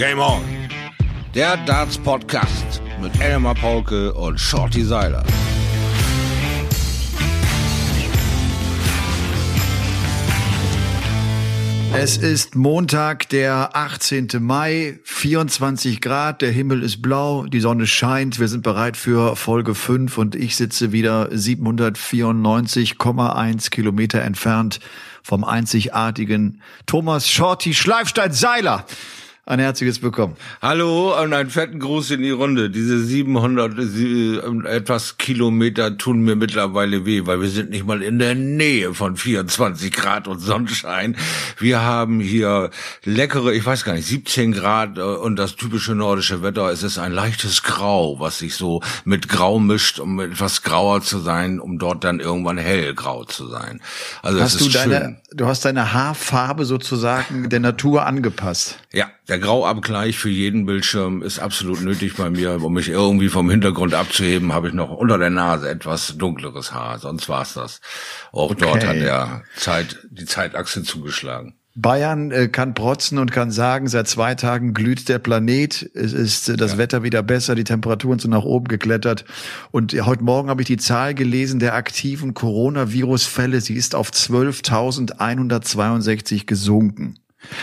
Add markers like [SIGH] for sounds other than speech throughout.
Game On. Der Darts Podcast mit Elmar Paulke und Shorty Seiler. Es ist Montag, der 18. Mai, 24 Grad, der Himmel ist blau, die Sonne scheint, wir sind bereit für Folge 5 und ich sitze wieder 794,1 Kilometer entfernt vom einzigartigen Thomas Shorty Schleifstein-Seiler ein herzliches Willkommen. Hallo und einen fetten Gruß in die Runde. Diese 700 äh, etwas Kilometer tun mir mittlerweile weh, weil wir sind nicht mal in der Nähe von 24 Grad und Sonnenschein. Wir haben hier leckere, ich weiß gar nicht, 17 Grad äh, und das typische nordische Wetter. Es ist ein leichtes Grau, was sich so mit Grau mischt, um etwas grauer zu sein, um dort dann irgendwann hellgrau zu sein. Also hast du deine, schön. du hast deine Haarfarbe sozusagen der Natur angepasst. Ja, der Grauabgleich für jeden Bildschirm ist absolut nötig bei mir. Um mich irgendwie vom Hintergrund abzuheben, habe ich noch unter der Nase etwas dunkleres Haar. Sonst war's das. Auch okay. dort hat der Zeit, die Zeitachse zugeschlagen. Bayern äh, kann protzen und kann sagen, seit zwei Tagen glüht der Planet. Es ist äh, das ja. Wetter wieder besser, die Temperaturen sind nach oben geklettert. Und äh, heute Morgen habe ich die Zahl gelesen der aktiven Coronavirus-Fälle. Sie ist auf 12.162 gesunken.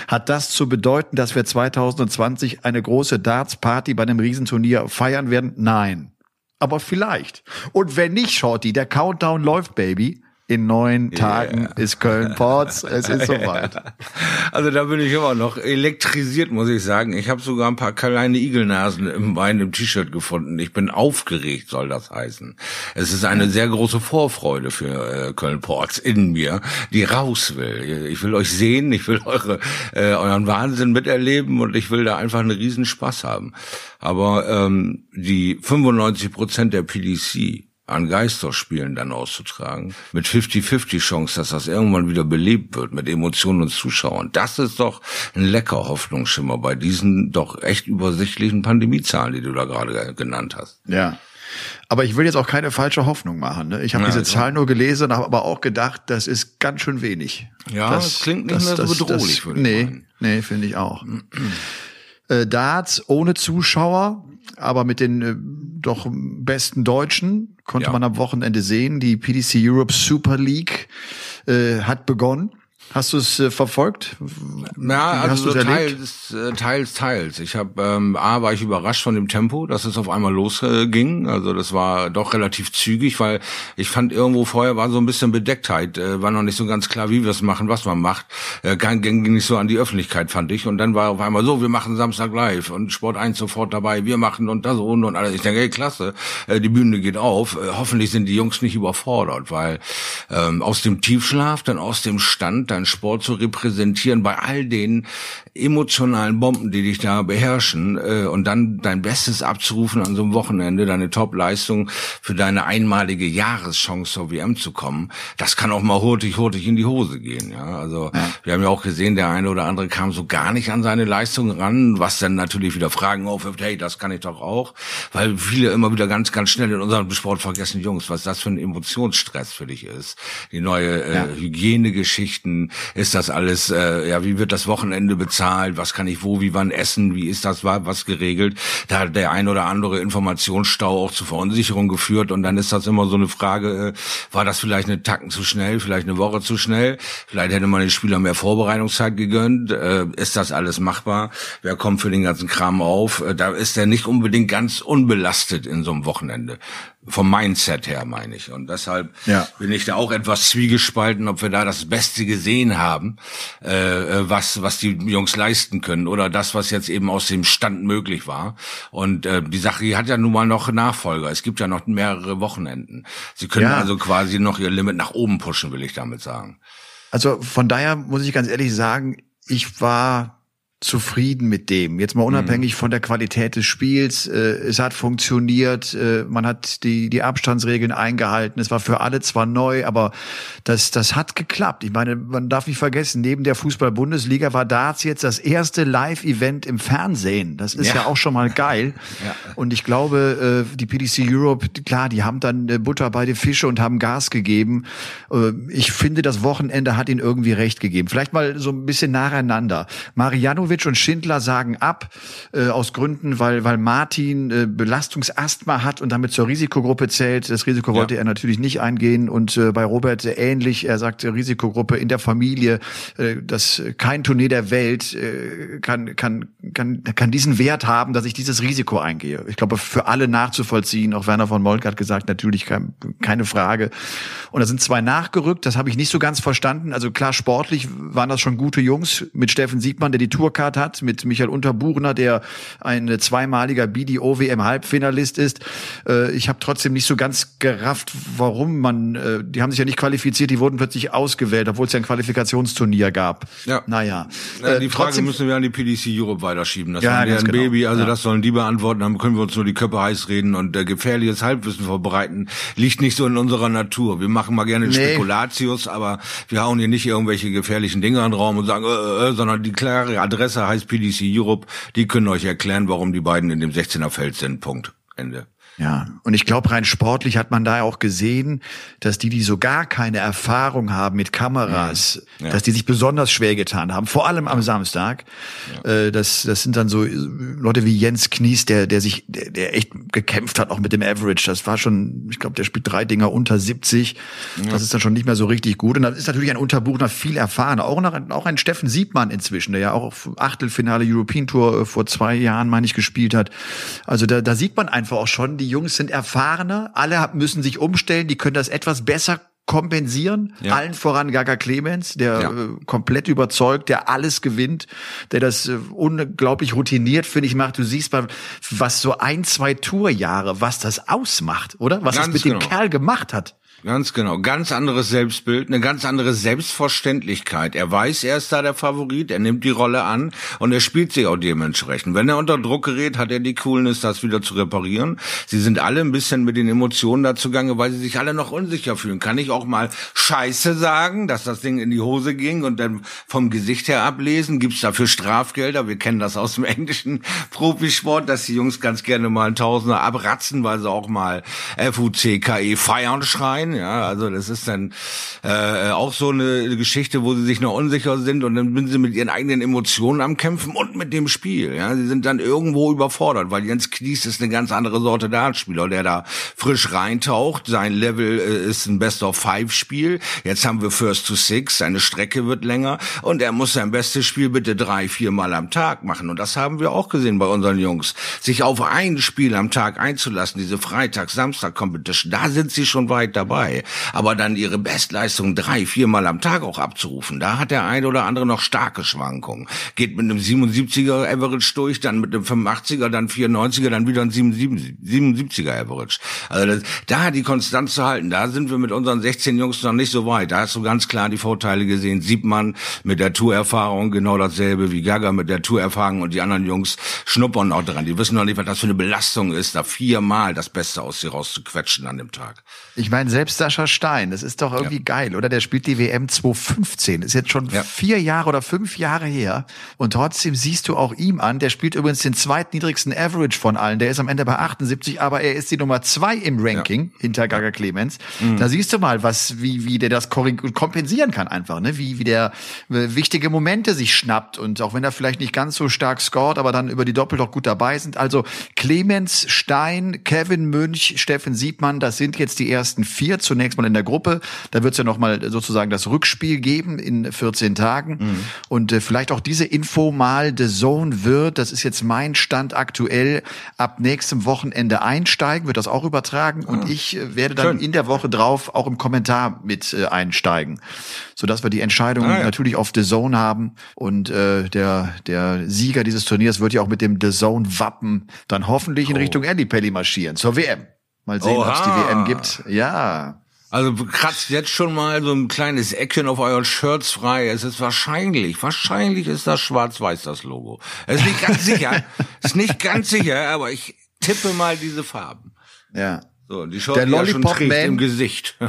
Hat das zu bedeuten, dass wir 2020 eine große Darts-Party bei einem Riesenturnier feiern werden? Nein. Aber vielleicht. Und wenn nicht, Shorty, der Countdown läuft, Baby. In neun Tagen yeah. ist Köln Ports. Es ist [LAUGHS] soweit. Also da bin ich immer noch elektrisiert, muss ich sagen. Ich habe sogar ein paar kleine Igelnasen im Wein im T-Shirt gefunden. Ich bin aufgeregt, soll das heißen. Es ist eine sehr große Vorfreude für äh, Köln Ports in mir, die raus will. Ich will euch sehen, ich will eure äh, euren Wahnsinn miterleben und ich will da einfach einen riesen Spaß haben. Aber ähm, die 95 Prozent der PDC an Geisterspielen dann auszutragen, mit 50-50 Chance, dass das irgendwann wieder belebt wird, mit Emotionen und Zuschauern. Das ist doch ein lecker Hoffnungsschimmer bei diesen doch echt übersichtlichen Pandemiezahlen, die du da gerade genannt hast. Ja. Aber ich will jetzt auch keine falsche Hoffnung machen. Ne? Ich habe ja, diese. Zahl nur gelesen, habe aber auch gedacht, das ist ganz schön wenig. Ja, das, das klingt nicht das, mehr so bedrohlich. Das, nee, nee, finde ich auch. Äh, Darts ohne Zuschauer, aber mit den äh, doch besten Deutschen konnte ja. man am Wochenende sehen. Die PDC Europe Super League äh, hat begonnen. Hast du es äh, verfolgt? Ja, also so teils, teils, teils. Ich habe ähm, a war ich überrascht von dem Tempo, dass es auf einmal losging. Äh, also das war doch relativ zügig, weil ich fand irgendwo vorher war so ein bisschen Bedecktheit, äh, war noch nicht so ganz klar, wie wir es machen, was man macht. Äh, ging nicht so an die Öffentlichkeit, fand ich. Und dann war auf einmal so, wir machen Samstag live und Sport 1 sofort dabei, wir machen und das und und alles. Ich denke, hey, klasse, äh, die Bühne geht auf. Äh, hoffentlich sind die Jungs nicht überfordert, weil ähm, aus dem Tiefschlaf, dann aus dem Stand, deinen Sport zu repräsentieren bei all den emotionalen Bomben, die dich da beherrschen äh, und dann dein Bestes abzurufen an so einem Wochenende, deine Top-Leistung für deine einmalige Jahreschance zur WM zu kommen, das kann auch mal hurtig, hurtig in die Hose gehen. Ja, also ja. wir haben ja auch gesehen, der eine oder andere kam so gar nicht an seine Leistung ran, was dann natürlich wieder Fragen aufwirft, hey, das kann ich doch auch, weil viele immer wieder ganz, ganz schnell in unserem Sport vergessen, Jungs, was das für ein Emotionsstress für dich ist. Die neue äh, ja. Hygienegeschichten, ist das alles, äh, ja, wie wird das Wochenende bezahlt, was kann ich wo, wie wann essen, wie ist das was geregelt. Da hat der ein oder andere Informationsstau auch zu Verunsicherung geführt und dann ist das immer so eine Frage, äh, war das vielleicht eine Tacken zu schnell, vielleicht eine Woche zu schnell, vielleicht hätte man den Spielern mehr Vorbereitungszeit gegönnt, äh, ist das alles machbar, wer kommt für den ganzen Kram auf, äh, da ist er nicht unbedingt ganz unbelastet in so einem Wochenende vom Mindset her meine ich. Und deshalb ja. bin ich da auch etwas zwiegespalten, ob wir da das Beste gesehen haben, äh, äh, was, was die Jungs leisten können oder das, was jetzt eben aus dem Stand möglich war. Und äh, die Sache die hat ja nun mal noch Nachfolger. Es gibt ja noch mehrere Wochenenden. Sie können ja. also quasi noch ihr Limit nach oben pushen, will ich damit sagen. Also von daher muss ich ganz ehrlich sagen, ich war zufrieden mit dem. Jetzt mal unabhängig mhm. von der Qualität des Spiels. Äh, es hat funktioniert. Äh, man hat die, die Abstandsregeln eingehalten. Es war für alle zwar neu, aber das, das hat geklappt. Ich meine, man darf nicht vergessen, neben der Fußball-Bundesliga war Darts jetzt das erste Live-Event im Fernsehen. Das ist ja, ja auch schon mal geil. [LAUGHS] ja. Und ich glaube, äh, die PDC Europe, klar, die haben dann äh, Butter bei den Fische und haben Gas gegeben. Äh, ich finde, das Wochenende hat ihnen irgendwie recht gegeben. Vielleicht mal so ein bisschen nacheinander. Mariano Ivanovic und Schindler sagen ab äh, aus Gründen, weil weil Martin äh, Belastungsasthma hat und damit zur Risikogruppe zählt. Das Risiko wollte ja. er natürlich nicht eingehen und äh, bei Robert ähnlich. Er sagte Risikogruppe in der Familie, äh, dass kein Turnier der Welt äh, kann kann kann kann diesen Wert haben, dass ich dieses Risiko eingehe. Ich glaube für alle nachzuvollziehen. Auch Werner von Molk hat gesagt, natürlich kein, keine Frage. Und da sind zwei nachgerückt. Das habe ich nicht so ganz verstanden. Also klar, sportlich waren das schon gute Jungs mit Steffen Siegmann, der die Tourcard hat, mit Michael Unterbuchner, der ein zweimaliger BDO WM Halbfinalist ist. Äh, ich habe trotzdem nicht so ganz gerafft, warum man, äh, die haben sich ja nicht qualifiziert, die wurden plötzlich ausgewählt, obwohl es ja ein Qualifikationsturnier gab. Ja. Naja. Ja, die äh, Frage trotzdem, müssen wir an die PDC Europe weiterschieben. Das ja, war ein genau. Baby, also ja. das sollen die beantworten, dann können wir uns nur die Köpfe heiß reden und äh, gefährliches Halbwissen verbreiten. Liegt nicht so in unserer Natur. Wir machen mal gerne nee. Spekulatius, aber wir hauen hier nicht irgendwelche gefährlichen Dinge in den Raum und sagen, äh, äh, äh sondern die klare Adresse heißt PDC Europe. Die können euch erklären, warum die beiden in dem 16er Feld sind. Punkt. Ende. Ja, und ich glaube, rein sportlich hat man da auch gesehen, dass die, die so gar keine Erfahrung haben mit Kameras, ja. dass die sich besonders schwer getan haben, vor allem am Samstag. Ja. Äh, das, das sind dann so Leute wie Jens Knies, der, der sich, der, der echt gekämpft hat, auch mit dem Average. Das war schon, ich glaube, der spielt drei Dinger unter 70. Ja. Das ist dann schon nicht mehr so richtig gut. Und dann ist natürlich ein Unterbuchner viel erfahrener. Auch, noch, auch ein Steffen Siebmann inzwischen, der ja auch Achtelfinale European Tour äh, vor zwei Jahren, meine ich, gespielt hat. Also da, da sieht man einfach auch schon, die die Jungs sind erfahrener, alle müssen sich umstellen, die können das etwas besser kompensieren. Ja. Allen voran Gaga Clemens, der ja. äh, komplett überzeugt, der alles gewinnt, der das äh, unglaublich routiniert, finde ich, macht. Du siehst mal, was so ein, zwei Tourjahre, was das ausmacht, oder? Was Ganz das mit genau. dem Kerl gemacht hat. Ganz genau. Ganz anderes Selbstbild, eine ganz andere Selbstverständlichkeit. Er weiß, er ist da der Favorit, er nimmt die Rolle an und er spielt sich auch dementsprechend. Wenn er unter Druck gerät, hat er die Coolness, das wieder zu reparieren. Sie sind alle ein bisschen mit den Emotionen dazugange, weil sie sich alle noch unsicher fühlen. Kann ich auch mal Scheiße sagen, dass das Ding in die Hose ging und dann vom Gesicht her ablesen? Gibt's dafür Strafgelder? Wir kennen das aus dem [LAUGHS] englischen Profisport, dass die Jungs ganz gerne mal ein Tausender abratzen, weil sie auch mal FUCKE feiern schreien sein. Ja, also das ist dann äh, auch so eine Geschichte, wo sie sich noch unsicher sind und dann sind sie mit ihren eigenen Emotionen am Kämpfen und mit dem Spiel. Ja, sie sind dann irgendwo überfordert, weil Jens Knies ist eine ganz andere Sorte Dartspieler, der da frisch reintaucht. Sein Level äh, ist ein Best of Five Spiel. Jetzt haben wir First to Six. Seine Strecke wird länger und er muss sein bestes Spiel bitte drei, vier Mal am Tag machen. Und das haben wir auch gesehen bei unseren Jungs. Sich auf ein Spiel am Tag einzulassen, diese Freitag, Samstag Competition, da sind sie schon weit dabei dabei. Aber dann ihre Bestleistung drei, viermal am Tag auch abzurufen, da hat der eine oder andere noch starke Schwankungen. Geht mit einem 77er Average durch, dann mit einem 85er, dann 94er, dann wieder ein 77er Average. Also das, da die Konstanz zu halten, da sind wir mit unseren 16 Jungs noch nicht so weit. Da hast du ganz klar die Vorteile gesehen. Sieht man mit der Tourerfahrung genau dasselbe wie Gaga mit der Tourerfahrung und die anderen Jungs schnuppern auch dran. Die wissen noch nicht, was das für eine Belastung ist, da viermal das Beste aus sie rauszuquetschen an dem Tag. Ich meine, selbst Sascha Stein, das ist doch irgendwie ja. geil, oder? Der spielt die WM 2015. Ist jetzt schon ja. vier Jahre oder fünf Jahre her. Und trotzdem siehst du auch ihm an, der spielt übrigens den zweitniedrigsten Average von allen. Der ist am Ende bei 78, aber er ist die Nummer zwei im Ranking ja. hinter Gaga Clemens. Mhm. Da siehst du mal, was, wie, wie der das kompensieren kann einfach, ne? Wie, wie der äh, wichtige Momente sich schnappt. Und auch wenn er vielleicht nicht ganz so stark scored, aber dann über die Doppel doch gut dabei sind. Also Clemens, Stein, Kevin Münch, Steffen Siebmann, das sind jetzt die ersten vier zunächst mal in der Gruppe. Da wird es ja noch mal sozusagen das Rückspiel geben in 14 Tagen. Mhm. Und äh, vielleicht auch diese Info mal The Zone wird, das ist jetzt mein Stand aktuell, ab nächstem Wochenende einsteigen, wird das auch übertragen. Mhm. Und ah. ich äh, werde dann Schön. in der Woche drauf auch im Kommentar mit äh, einsteigen, sodass wir die Entscheidung ah, ja. natürlich auf The Zone haben. Und äh, der, der Sieger dieses Turniers wird ja auch mit dem The Zone Wappen dann hoffentlich oh. in Richtung Ellipelli marschieren zur WM. Mal sehen, ob es die WM gibt. Ja. Also kratzt jetzt schon mal so ein kleines Eckchen auf euren Shirts frei. Es ist wahrscheinlich, wahrscheinlich ist das schwarz-weiß das Logo. Es ist nicht ganz sicher, [LAUGHS] ist nicht ganz sicher, aber ich tippe mal diese Farben. Ja. So, die Short, der Lollipop ja Man im Gesicht. [LAUGHS]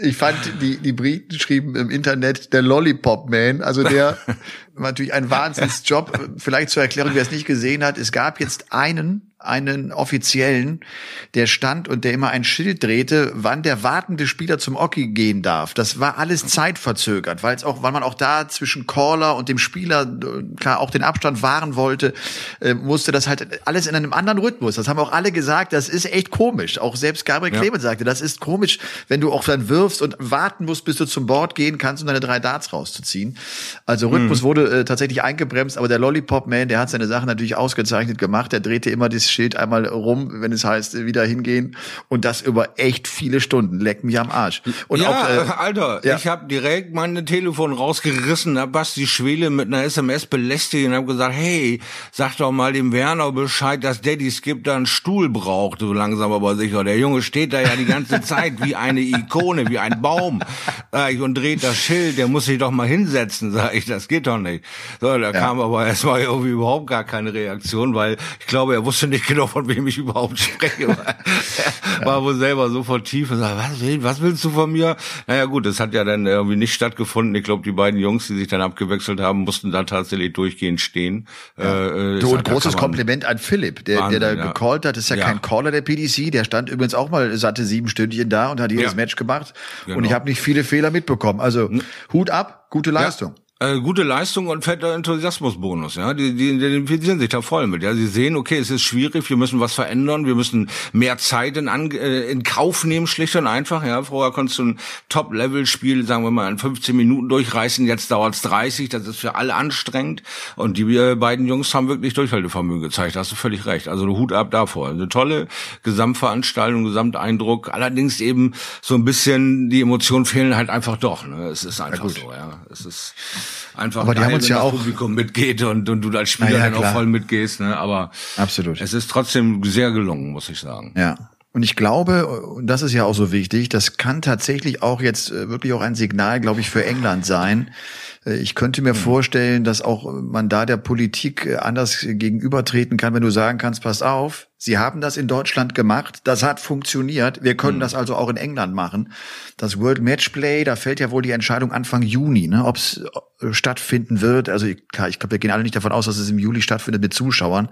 ich fand, die, die Briten schrieben im Internet der Lollipop Man, also der, [LAUGHS] natürlich ein Wahnsinnsjob. Vielleicht zur Erklärung, wer es nicht gesehen hat. Es gab jetzt einen einen offiziellen, der stand und der immer ein Schild drehte, wann der wartende Spieler zum Oki gehen darf. Das war alles zeitverzögert, weil es auch, weil man auch da zwischen Caller und dem Spieler äh, klar auch den Abstand wahren wollte, äh, musste das halt alles in einem anderen Rhythmus. Das haben auch alle gesagt, das ist echt komisch. Auch selbst Gabriel ja. Clemens sagte, das ist komisch, wenn du auch dann wirfst und warten musst, bis du zum Board gehen kannst, um deine drei Darts rauszuziehen. Also Rhythmus mhm. wurde äh, tatsächlich eingebremst, aber der Lollipop Man, der hat seine Sache natürlich ausgezeichnet gemacht. Der drehte immer das Schild einmal rum, wenn es heißt, wieder hingehen. Und das über echt viele Stunden. Leck mich am Arsch. Und ja, auch, äh, Alter, ja. ich habe direkt mein Telefon rausgerissen, hab Basti Schwele mit einer SMS belästigt und hab gesagt, hey, sag doch mal dem Werner Bescheid, dass Daddy Skip da einen Stuhl braucht, so langsam aber sicher. Der Junge steht da ja die ganze [LAUGHS] Zeit wie eine Ikone, wie ein Baum. und dreht das Schild, der muss sich doch mal hinsetzen, sag ich, das geht doch nicht. So, da ja. kam aber erstmal irgendwie überhaupt gar keine Reaktion, weil ich glaube, er wusste nicht genau, von wem ich überhaupt spreche. [LAUGHS] War, war wohl selber so vertieft und sagt, was, was willst du von mir? Naja gut, das hat ja dann irgendwie nicht stattgefunden. Ich glaube, die beiden Jungs, die sich dann abgewechselt haben, mussten da tatsächlich durchgehend stehen. Ja. Äh, du, und großes Kompliment an Philipp, der, Wahnsinn, der da ja. gecallt hat. Das ist ja, ja, kein Caller der PDC. Der stand übrigens auch mal satte sieben Stündchen da und hat jedes Match gemacht. Genau. Und ich habe nicht viele Fehler mitbekommen. Also Hut ab, gute Leistung. Äh, gute Leistung und fetter Enthusiasmusbonus, ja. Die, die, die identifizieren sich da voll mit. Ja, sie sehen, okay, es ist schwierig, wir müssen was verändern, wir müssen mehr Zeit in, äh, in Kauf nehmen, schlicht und einfach. Ja, vorher konntest du ein Top-Level-Spiel, sagen wir mal, in 15 Minuten durchreißen, jetzt dauert's 30, das ist für alle anstrengend. Und die äh, beiden Jungs haben wirklich Durchhaltevermögen gezeigt, da hast du völlig recht. Also Hut ab davor. Eine tolle Gesamtveranstaltung, Gesamteindruck. Allerdings eben so ein bisschen, die Emotionen fehlen halt einfach doch. Ne? Es ist einfach ja, so, ja. Es ist einfach aber die geil, haben uns ja auch Publikum mitgeht und, und du als Spieler ja, dann auch voll mitgehst. Ne? Aber absolut. Es ist trotzdem sehr gelungen, muss ich sagen. Ja. Und ich glaube, und das ist ja auch so wichtig, das kann tatsächlich auch jetzt äh, wirklich auch ein Signal, glaube ich, für England sein. Äh, ich könnte mir mhm. vorstellen, dass auch man da der Politik äh, anders gegenübertreten kann, wenn du sagen kannst, pass auf, Sie haben das in Deutschland gemacht, das hat funktioniert. Wir können mhm. das also auch in England machen. Das World Matchplay, da fällt ja wohl die Entscheidung Anfang Juni, ne, ob es äh, stattfinden wird. Also klar, ich glaube, wir gehen alle nicht davon aus, dass es im Juli stattfindet mit Zuschauern.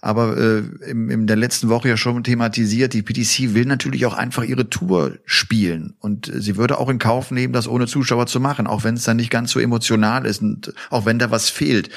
Aber äh, in, in der letzten Woche ja schon thematisiert, die PTC will natürlich auch einfach ihre Tour spielen. Und sie würde auch in Kauf nehmen, das ohne Zuschauer zu machen, auch wenn es dann nicht ganz so emotional ist und auch wenn da was fehlt.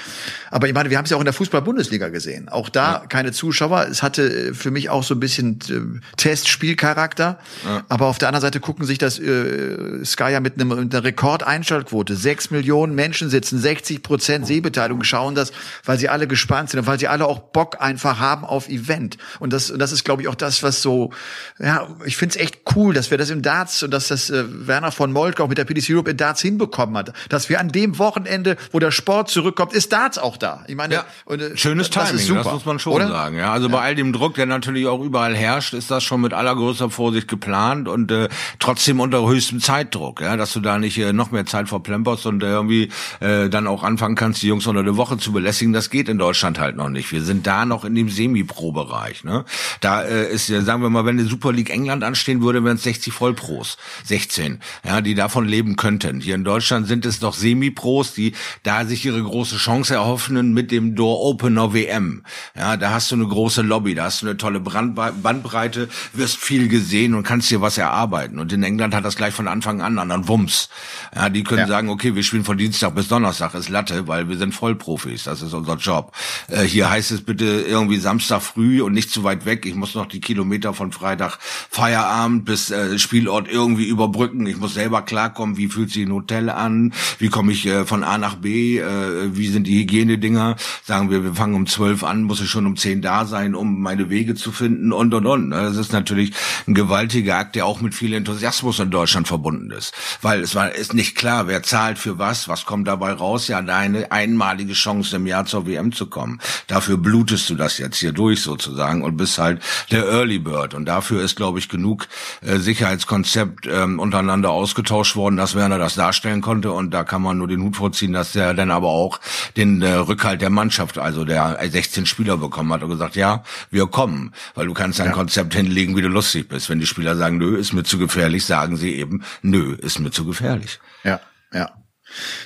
Aber ich meine, wir haben es ja auch in der Fußball-Bundesliga gesehen. Auch da ja. keine Zuschauer. Es hatte für mich auch so ein bisschen äh, Testspielcharakter. Ja. Aber auf der anderen Seite gucken sich das äh, Sky ja mit, einem, mit einer Rekordeinschaltquote. Sechs Millionen Menschen sitzen, 60 Prozent Sehbeteiligung, schauen das, weil sie alle gespannt sind und weil sie alle auch Bock einfach haben auf Event. Und das, das ist, glaube ich, auch das, was so, ja, ich finde es echt cool, dass wir das im Darts und dass das äh, Werner von Moltke auch mit der PDC Europe in Darts hinbekommen hat. Dass wir an dem Wochenende, wo der Sport zurückkommt, ist Darts auch da. Ich meine, ja. und, äh, schönes Timing, das, das, muss man schon oder? sagen. Ja, also ja. bei all dem Druck, der natürlich auch überall herrscht, ist das schon mit allergrößter Vorsicht geplant und äh, trotzdem unter höchstem Zeitdruck, ja, dass du da nicht äh, noch mehr Zeit verplemperst und äh, irgendwie äh, dann auch anfangen kannst, die Jungs unter der Woche zu belästigen. Das geht in Deutschland halt noch nicht. Wir sind da noch in dem Semi-Pro-Bereich. Ne? Da äh, ist, sagen wir mal, wenn die Super League England anstehen würde, wären es 60 Vollpros, 16, ja, die davon leben könnten. Hier in Deutschland sind es noch Semi-Pros, die da sich ihre große Chance erhoffen mit dem Door Opener WM. Ja, da hast du eine große Lobby, da hast du eine tolle Bandbreite, wirst viel gesehen und kannst dir was erarbeiten. Und in England hat das gleich von Anfang an an Wumms. Ja, die können ja. sagen, okay, wir spielen von Dienstag bis Donnerstag, ist Latte, weil wir sind Vollprofis, das ist unser Job. Äh, hier heißt es bitte irgendwie Samstag früh und nicht zu weit weg. Ich muss noch die Kilometer von Freitag Feierabend bis äh, Spielort irgendwie überbrücken. Ich muss selber klarkommen, wie fühlt sich ein Hotel an, wie komme ich äh, von A nach B, äh, wie sind die Hygienedinger. Sagen wir, wir fangen um zwölf an, muss ich schon um zehn da sein, um meine Wege zu finden und und und. Das ist natürlich ein gewaltiger Akt, der auch mit viel Enthusiasmus in Deutschland verbunden ist, weil es war ist nicht klar, wer zahlt für was, was kommt dabei raus. Ja, eine einmalige Chance im Jahr zur WM zu kommen. Dafür blutest du das jetzt hier durch sozusagen und bist halt der Early Bird und dafür ist, glaube ich, genug äh, Sicherheitskonzept ähm, untereinander ausgetauscht worden, dass Werner das darstellen konnte und da kann man nur den Hut vorziehen, dass der dann aber auch den äh, Rückhalt der Mannschaft, also der 16 Spieler bekommen hat und gesagt, ja, wir kommen weil du kannst ein ja. Konzept hinlegen, wie du lustig bist. Wenn die Spieler sagen, nö, ist mir zu gefährlich, sagen sie eben, nö, ist mir zu gefährlich. Ja, ja.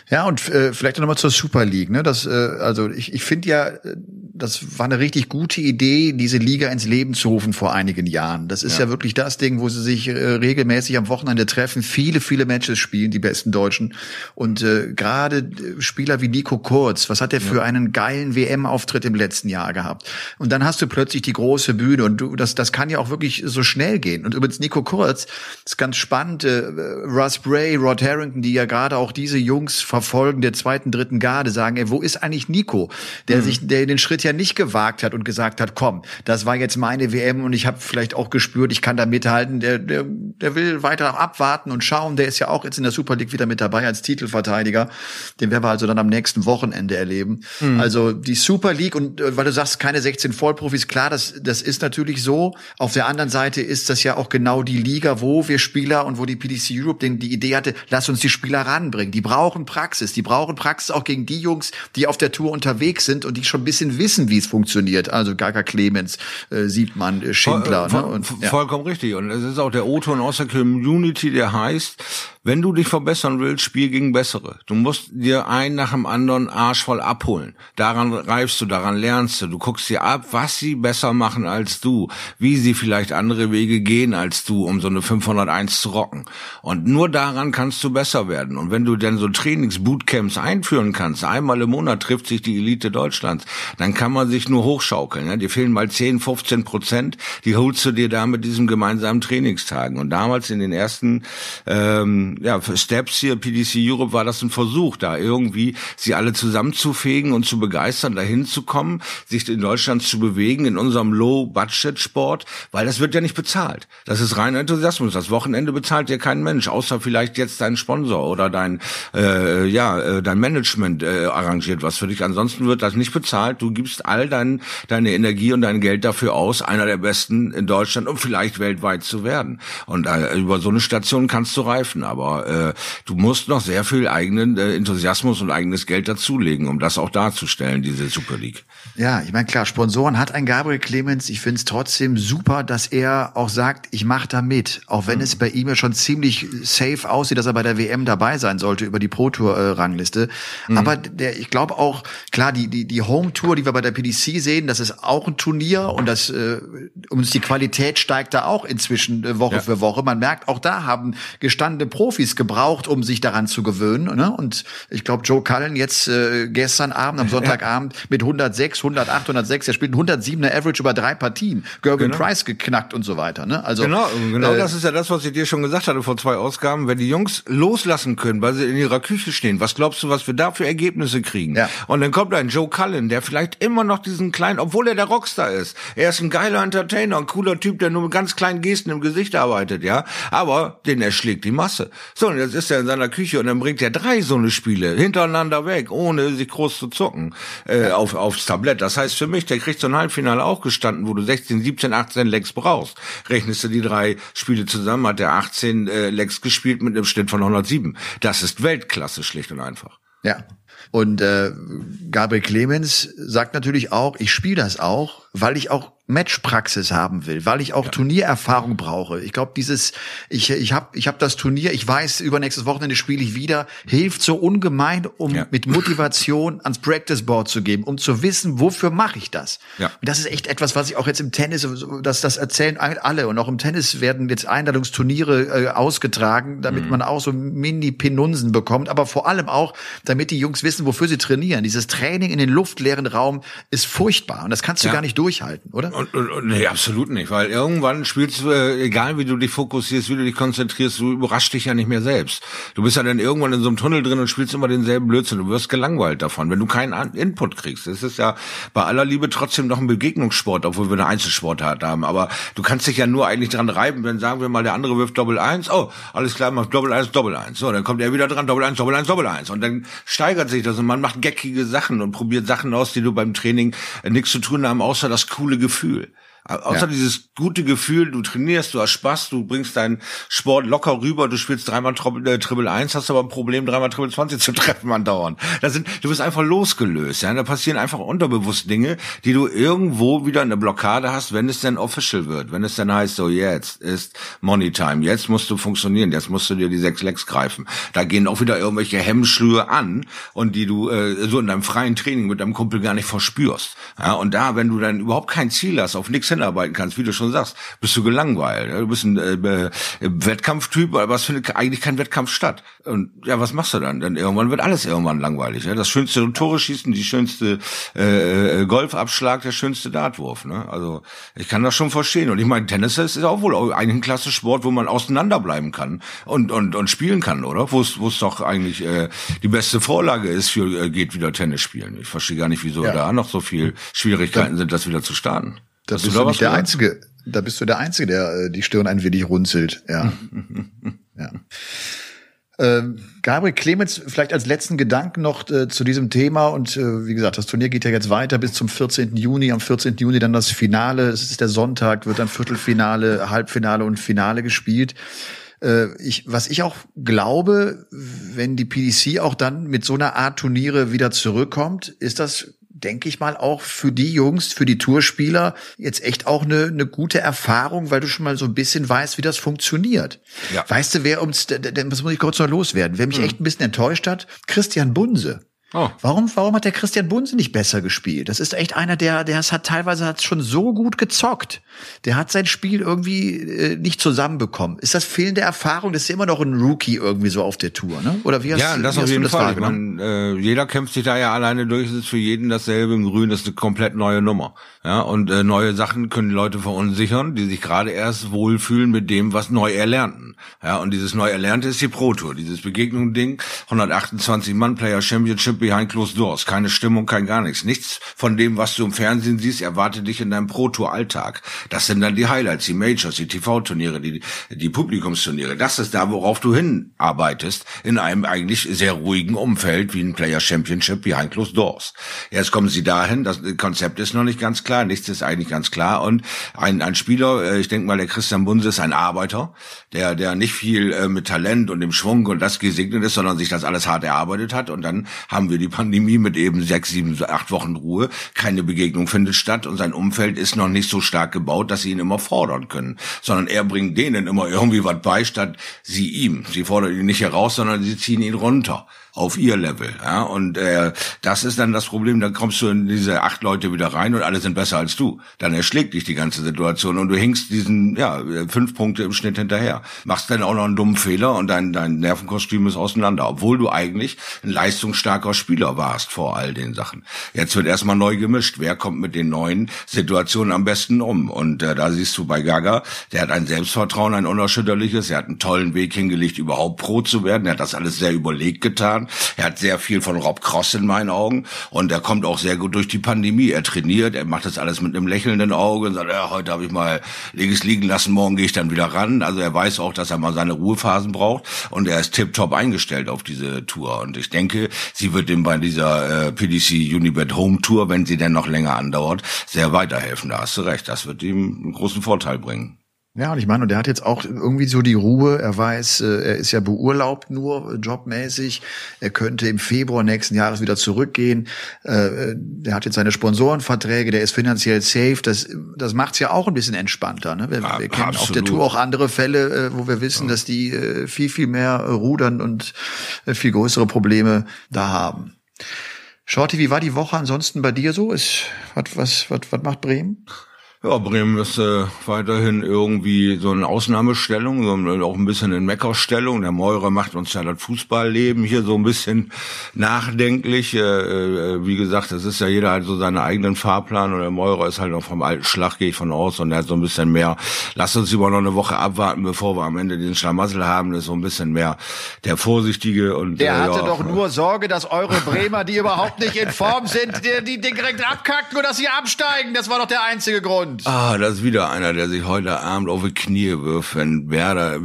Ja, und äh, vielleicht nochmal zur Super League. Ne? Das, äh, also ich, ich finde ja, das war eine richtig gute Idee, diese Liga ins Leben zu rufen vor einigen Jahren. Das ist ja, ja wirklich das Ding, wo sie sich äh, regelmäßig am Wochenende treffen, viele, viele Matches spielen, die besten Deutschen. Und äh, gerade äh, Spieler wie Nico Kurz, was hat der für ja. einen geilen WM-Auftritt im letzten Jahr gehabt? Und dann hast du plötzlich die große Bühne und du, das, das kann ja auch wirklich so schnell gehen. Und übrigens Nico Kurz, ist ganz spannend, äh, Russ Bray, Rod Harrington, die ja gerade auch diese Jungs verfolgen, der zweiten, dritten Garde, sagen, ey, wo ist eigentlich Nico? Der mhm. sich, der den Schritt ja nicht gewagt hat und gesagt hat, komm, das war jetzt meine WM und ich habe vielleicht auch gespürt, ich kann da mithalten. Der, der, der will weiter abwarten und schauen. Der ist ja auch jetzt in der Super League wieder mit dabei als Titelverteidiger. Den werden wir also dann am nächsten Wochenende erleben. Mhm. Also die Super League und äh, weil du sagst, keine 16 Vollprofis, klar, das, das ist natürlich so. Auf der anderen Seite ist das ja auch genau die Liga, wo wir Spieler und wo die PDC Europe den, die Idee hatte, lass uns die Spieler ranbringen. Die brauchen Praxis. Die brauchen Praxis auch gegen die Jungs, die auf der Tour unterwegs sind und die schon ein bisschen wissen, wie es funktioniert. Also Gaga Clemens, äh, Siebmann, äh, Schindler. Voll, ne? und, ja. Vollkommen richtig. Und es ist auch der O-Ton aus der Community, der heißt, wenn du dich verbessern willst, spiel gegen Bessere. Du musst dir einen nach dem anderen Arsch voll abholen. Daran reifst du, daran lernst du. Du guckst dir ab, was sie besser machen als du, wie sie vielleicht andere Wege gehen als du, um so eine 501 zu rocken. Und nur daran kannst du besser werden. Und wenn du denn so Trainingsbootcamps einführen kannst, einmal im Monat trifft sich die Elite Deutschlands, dann kann man sich nur hochschaukeln. Ja? Dir fehlen mal 10, 15 Prozent, die holst du dir da mit diesem gemeinsamen Trainingstagen. Und damals in den ersten ähm, ja, Steps hier, PDC Europe, war das ein Versuch, da irgendwie sie alle zusammenzufegen und zu begeistern, dahin zu kommen, sich in Deutschland zu bewegen, in unserem Low-Budget-Sport, weil das wird ja nicht bezahlt. Das ist rein Enthusiasmus. Das Wochenende bezahlt dir kein Mensch, außer vielleicht jetzt dein Sponsor oder dein, äh, ja, äh, dein Management äh, arrangiert was für dich. Ansonsten wird das nicht bezahlt. Du gibst all dein, deine Energie und dein Geld dafür aus, einer der besten in Deutschland und vielleicht weltweit zu werden. Und äh, über so eine Station kannst du reifen. Aber aber äh, du musst noch sehr viel eigenen äh, Enthusiasmus und eigenes Geld dazulegen, um das auch darzustellen, diese Super League. Ja, ich meine, klar, Sponsoren hat ein Gabriel Clemens. Ich finde es trotzdem super, dass er auch sagt, ich mache da mit. Auch wenn mhm. es bei ihm ja schon ziemlich safe aussieht, dass er bei der WM dabei sein sollte über die Pro Tour äh, Rangliste. Mhm. Aber der, ich glaube auch, klar, die, die, die Home Tour, die wir bei der PDC sehen, das ist auch ein Turnier und das, äh, uns die Qualität steigt da auch inzwischen äh, Woche ja. für Woche. Man merkt, auch da haben gestandene Profis gebraucht, um sich daran zu gewöhnen. Ne? Und ich glaube, Joe Cullen jetzt äh, gestern Abend, am Sonntagabend mit 106 108, 106, er spielt 107er Average über drei Partien. Gervin genau. Price geknackt und so weiter. Ne? Also genau, genau äh, das ist ja das, was ich dir schon gesagt hatte vor zwei Ausgaben. Wenn die Jungs loslassen können, weil sie in ihrer Küche stehen, was glaubst du, was wir da für Ergebnisse kriegen? Ja. Und dann kommt ein Joe Cullen, der vielleicht immer noch diesen kleinen, obwohl er der Rockstar ist. Er ist ein geiler Entertainer, ein cooler Typ, der nur mit ganz kleinen Gesten im Gesicht arbeitet, ja. Aber den erschlägt die Masse. So, und jetzt ist er in seiner Küche und dann bringt er drei so eine Spiele hintereinander weg, ohne sich groß zu zucken, äh, auf, aufs Tablett komplett. Das heißt für mich, der kriegt so ein Halbfinale auch gestanden, wo du 16, 17, 18 Lecks brauchst. Rechnest du die drei Spiele zusammen, hat der 18 äh, Lecks gespielt mit einem Schnitt von 107. Das ist Weltklasse, schlicht und einfach. Ja. Und äh, Gabriel Clemens sagt natürlich auch, ich spiele das auch, weil ich auch Matchpraxis haben will, weil ich auch ja. Turniererfahrung brauche. Ich glaube, dieses, ich, ich habe ich hab das Turnier, ich weiß, übernächstes Wochenende spiele ich wieder, hilft so ungemein, um ja. mit Motivation ans Practice Board zu geben, um zu wissen, wofür mache ich das. Ja. Und das ist echt etwas, was ich auch jetzt im Tennis, das, das erzählen alle und auch im Tennis werden jetzt Einladungsturniere äh, ausgetragen, damit mhm. man auch so Mini-Penunsen bekommt, aber vor allem auch, damit die Jungs wissen, wofür sie trainieren. Dieses Training in den luftleeren Raum ist furchtbar und das kannst du gar nicht durchhalten, oder? Und, und, nee, absolut nicht, weil irgendwann spielst du, äh, egal wie du dich fokussierst, wie du dich konzentrierst, du überraschst dich ja nicht mehr selbst. Du bist ja dann irgendwann in so einem Tunnel drin und spielst immer denselben Blödsinn. Du wirst gelangweilt davon, wenn du keinen Input kriegst. Es ist ja bei aller Liebe trotzdem noch ein Begegnungssport, obwohl wir eine Einzelsportart haben. Aber du kannst dich ja nur eigentlich dran reiben, wenn sagen wir mal, der andere wirft Doppel eins. Oh, alles klar, macht Doppel eins, Doppel eins. So, dann kommt er wieder dran, Doppel eins, Doppel eins, Doppel eins. Und dann steigert sich das und man macht geckige Sachen und probiert Sachen aus, die du beim Training äh, nichts zu tun haben, außer das coole Gefühl. Außer ja. dieses gute Gefühl, du trainierst, du hast Spaß, du bringst deinen Sport locker rüber, du spielst dreimal äh, Triple 1, hast aber ein Problem, dreimal Triple 20 zu [LAUGHS] treffen andauernd. Da sind, du bist einfach losgelöst, ja. Da passieren einfach unterbewusst Dinge, die du irgendwo wieder eine Blockade hast, wenn es denn official wird, wenn es dann heißt, so jetzt ist Money Time, jetzt musst du funktionieren, jetzt musst du dir die sechs Lecks greifen. Da gehen auch wieder irgendwelche Hemmschlühe an und die du äh, so in deinem freien Training mit deinem Kumpel gar nicht verspürst. Ja, und da, wenn du dann überhaupt kein Ziel hast, auf nichts hinarbeiten kannst, wie du schon sagst, bist du gelangweilt. Du bist ein äh, äh, Wettkampftyp, aber es findet eigentlich kein Wettkampf statt. Und ja, was machst du dann? Dann irgendwann wird alles irgendwann langweilig. Ja? Das schönste Tore schießen, die schönste äh, äh, Golfabschlag, der schönste Dartwurf. Ne? Also ich kann das schon verstehen. Und ich meine, Tennis ist auch wohl ein klasse Sport, wo man auseinanderbleiben kann und und und spielen kann, oder? Wo es wo es doch eigentlich äh, die beste Vorlage ist für äh, geht wieder Tennis spielen. Ich verstehe gar nicht, wieso ja. da noch so viel Schwierigkeiten sind, das wieder zu starten. Da bist du, da nicht der Einzige. Da bist du der Einzige, der äh, die Stirn ein wenig runzelt. Ja. [LAUGHS] ja. Ähm, Gabriel Clemens, vielleicht als letzten Gedanken noch äh, zu diesem Thema. Und äh, wie gesagt, das Turnier geht ja jetzt weiter bis zum 14. Juni. Am 14. Juni dann das Finale. Es ist der Sonntag, wird dann Viertelfinale, Halbfinale und Finale gespielt. Äh, ich, was ich auch glaube, wenn die PDC auch dann mit so einer Art Turniere wieder zurückkommt, ist das denke ich mal, auch für die Jungs, für die Tourspieler jetzt echt auch eine, eine gute Erfahrung, weil du schon mal so ein bisschen weißt, wie das funktioniert. Ja. Weißt du, wer uns, das muss ich kurz noch loswerden, wer mich mhm. echt ein bisschen enttäuscht hat? Christian Bunse. Oh. Warum, warum hat der Christian Bunse nicht besser gespielt? Das ist echt einer, der, der hat teilweise hat schon so gut gezockt. Der hat sein Spiel irgendwie äh, nicht zusammenbekommen. Ist das fehlende Erfahrung? Das ist ja immer noch ein Rookie irgendwie so auf der Tour, ne? Oder wie hast, ja, das wie auf jeden Fall. Man, äh, jeder kämpft sich da ja alleine durch. Es ist für jeden dasselbe. Im Grün das ist eine komplett neue Nummer. Ja, und äh, neue Sachen können die Leute verunsichern, die sich gerade erst wohlfühlen mit dem, was neu erlernten. Ja, und dieses neu erlernte ist die Pro Tour, dieses Begegnung-Ding, 128 Mann Player Championship behind closed doors. Keine Stimmung, kein gar nichts. Nichts von dem, was du im Fernsehen siehst, erwartet dich in deinem Pro-Tour-Alltag. Das sind dann die Highlights, die Majors, die TV-Turniere, die, die Publikumsturniere. Das ist da, worauf du hinarbeitest, in einem eigentlich sehr ruhigen Umfeld, wie ein Player Championship behind closed doors. Jetzt kommen sie dahin, das Konzept ist noch nicht ganz klar, nichts ist eigentlich ganz klar. Und ein, ein Spieler, äh, ich denke mal, der Christian Bunse ist ein Arbeiter, der, der nicht viel äh, mit Talent und dem Schwung und das gesegnet ist, sondern sich das alles hart erarbeitet hat. Und dann haben wir die Pandemie mit eben sechs, sieben, acht Wochen Ruhe. Keine Begegnung findet statt und sein Umfeld ist noch nicht so stark gebaut, dass sie ihn immer fordern können. Sondern er bringt denen immer irgendwie was bei, statt sie ihm. Sie fordern ihn nicht heraus, sondern sie ziehen ihn runter auf ihr Level. Ja? Und äh, das ist dann das Problem, dann kommst du in diese acht Leute wieder rein und alle sind besser als du. Dann erschlägt dich die ganze Situation und du hinkst diesen, ja, fünf Punkte im Schnitt hinterher. Machst dann auch noch einen dummen Fehler und dein, dein Nervenkostüm ist auseinander, obwohl du eigentlich ein leistungsstarker Spieler warst vor all den Sachen. Jetzt wird erstmal neu gemischt. Wer kommt mit den neuen Situationen am besten um? Und äh, da siehst du bei Gaga, der hat ein Selbstvertrauen, ein unerschütterliches, er hat einen tollen Weg hingelegt, überhaupt Pro zu werden. Er hat das alles sehr überlegt getan getan. Er hat sehr viel von Rob Cross in meinen Augen und er kommt auch sehr gut durch die Pandemie. Er trainiert, er macht das alles mit einem lächelnden Auge und sagt, ja, heute habe ich mal links liegen lassen, morgen gehe ich dann wieder ran. Also er weiß auch, dass er mal seine Ruhephasen braucht und er ist tiptop eingestellt auf diese Tour. Und ich denke, sie wird ihm bei dieser äh, PDC Unibet Home Tour, wenn sie denn noch länger andauert, sehr weiterhelfen. Da hast du recht, das wird ihm einen großen Vorteil bringen. Ja, und ich meine, und er hat jetzt auch irgendwie so die Ruhe. Er weiß, äh, er ist ja beurlaubt nur äh, jobmäßig. Er könnte im Februar nächsten Jahres wieder zurückgehen. Äh, er hat jetzt seine Sponsorenverträge, der ist finanziell safe. Das, das macht's ja auch ein bisschen entspannter. Ne? Wir, wir kennen auf der Tour auch andere Fälle, wo wir wissen, dass die viel, viel mehr rudern und viel größere Probleme da haben. Shorty, wie war die Woche ansonsten bei dir so? Ist, was, was, was, was macht Bremen? Ja, Bremen ist äh, weiterhin irgendwie so eine Ausnahmestellung, so auch ein bisschen in Meckerstellung. Der Meurer macht uns ja das Fußballleben hier so ein bisschen nachdenklich. Äh, äh, wie gesagt, das ist ja jeder halt so seinen eigenen Fahrplan und der Meurer ist halt auch vom alten Schlag, gehe ich von aus, und er hat so ein bisschen mehr, lass uns über noch eine Woche abwarten, bevor wir am Ende den Schlamassel haben, das ist so ein bisschen mehr der Vorsichtige und Der äh, hatte ja, doch nur Sorge, dass eure Bremer, die überhaupt nicht in Form sind, die, die direkt abkacken und dass sie absteigen. Das war doch der einzige Grund. Abend. Ah, das ist wieder einer, der sich heute Abend auf die Knie wirft, wenn Werder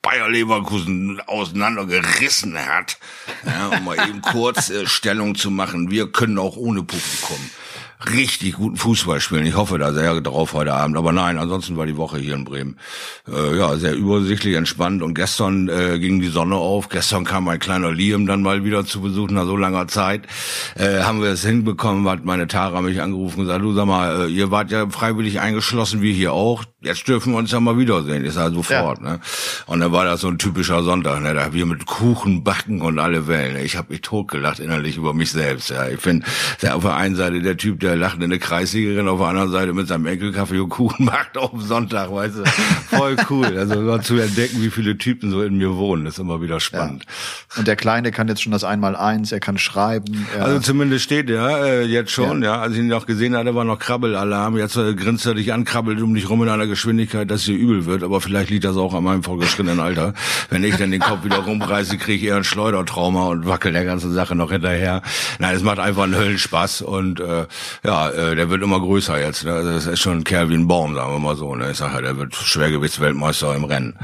Bayer Leverkusen auseinandergerissen hat, ja, um mal eben kurz äh, Stellung zu machen. Wir können auch ohne Publikum. Richtig guten Fußball spielen. Ich hoffe da sehr drauf heute Abend. Aber nein, ansonsten war die Woche hier in Bremen äh, ja sehr übersichtlich, entspannt. Und gestern äh, ging die Sonne auf. Gestern kam mein kleiner Liam dann mal wieder zu Besuch nach so langer Zeit. Äh, haben wir es hinbekommen, hat meine Tara mich angerufen und gesagt, du sag mal, äh, ihr wart ja freiwillig eingeschlossen, wie hier auch. Jetzt dürfen wir uns ja mal wiedersehen. Ist halt sofort. Ja. Ne? Und dann war das so ein typischer Sonntag. Ne? Da wir mit Kuchen backen und alle Wellen. Ich habe mich totgelacht innerlich über mich selbst. Ja, ich finde, auf der einen Seite der Typ, der lacht in der Kreissiegerin, auf der anderen Seite mit seinem Enkel Kaffee und Kuchen macht [LAUGHS] auf dem Sonntag, weißt du, voll cool. Also mal zu entdecken, wie viele Typen so in mir wohnen, ist immer wieder spannend. Ja. Und der Kleine kann jetzt schon das Einmal-Eins, er kann schreiben. Er also zumindest steht er äh, jetzt schon, ja. ja. Als ich ihn noch gesehen hatte, war noch Krabbelalarm. Jetzt äh, grinst er dich an, krabbelt um dich rum in einer Geschwindigkeit, dass dir übel wird. Aber vielleicht liegt das auch an meinem vorgeschrittenen Alter. Wenn ich dann den Kopf wieder rumreiße, kriege ich eher ein Schleudertrauma und wackel der ganzen Sache noch hinterher. Nein, es macht einfach einen Höllenspaß und äh, ja, äh, der wird immer größer jetzt. Ne? Also das ist schon ein Kerl wie ein Baum, sagen wir mal so. Ne? Ich sage ja, der wird Schwergewichtsweltmeister im Rennen.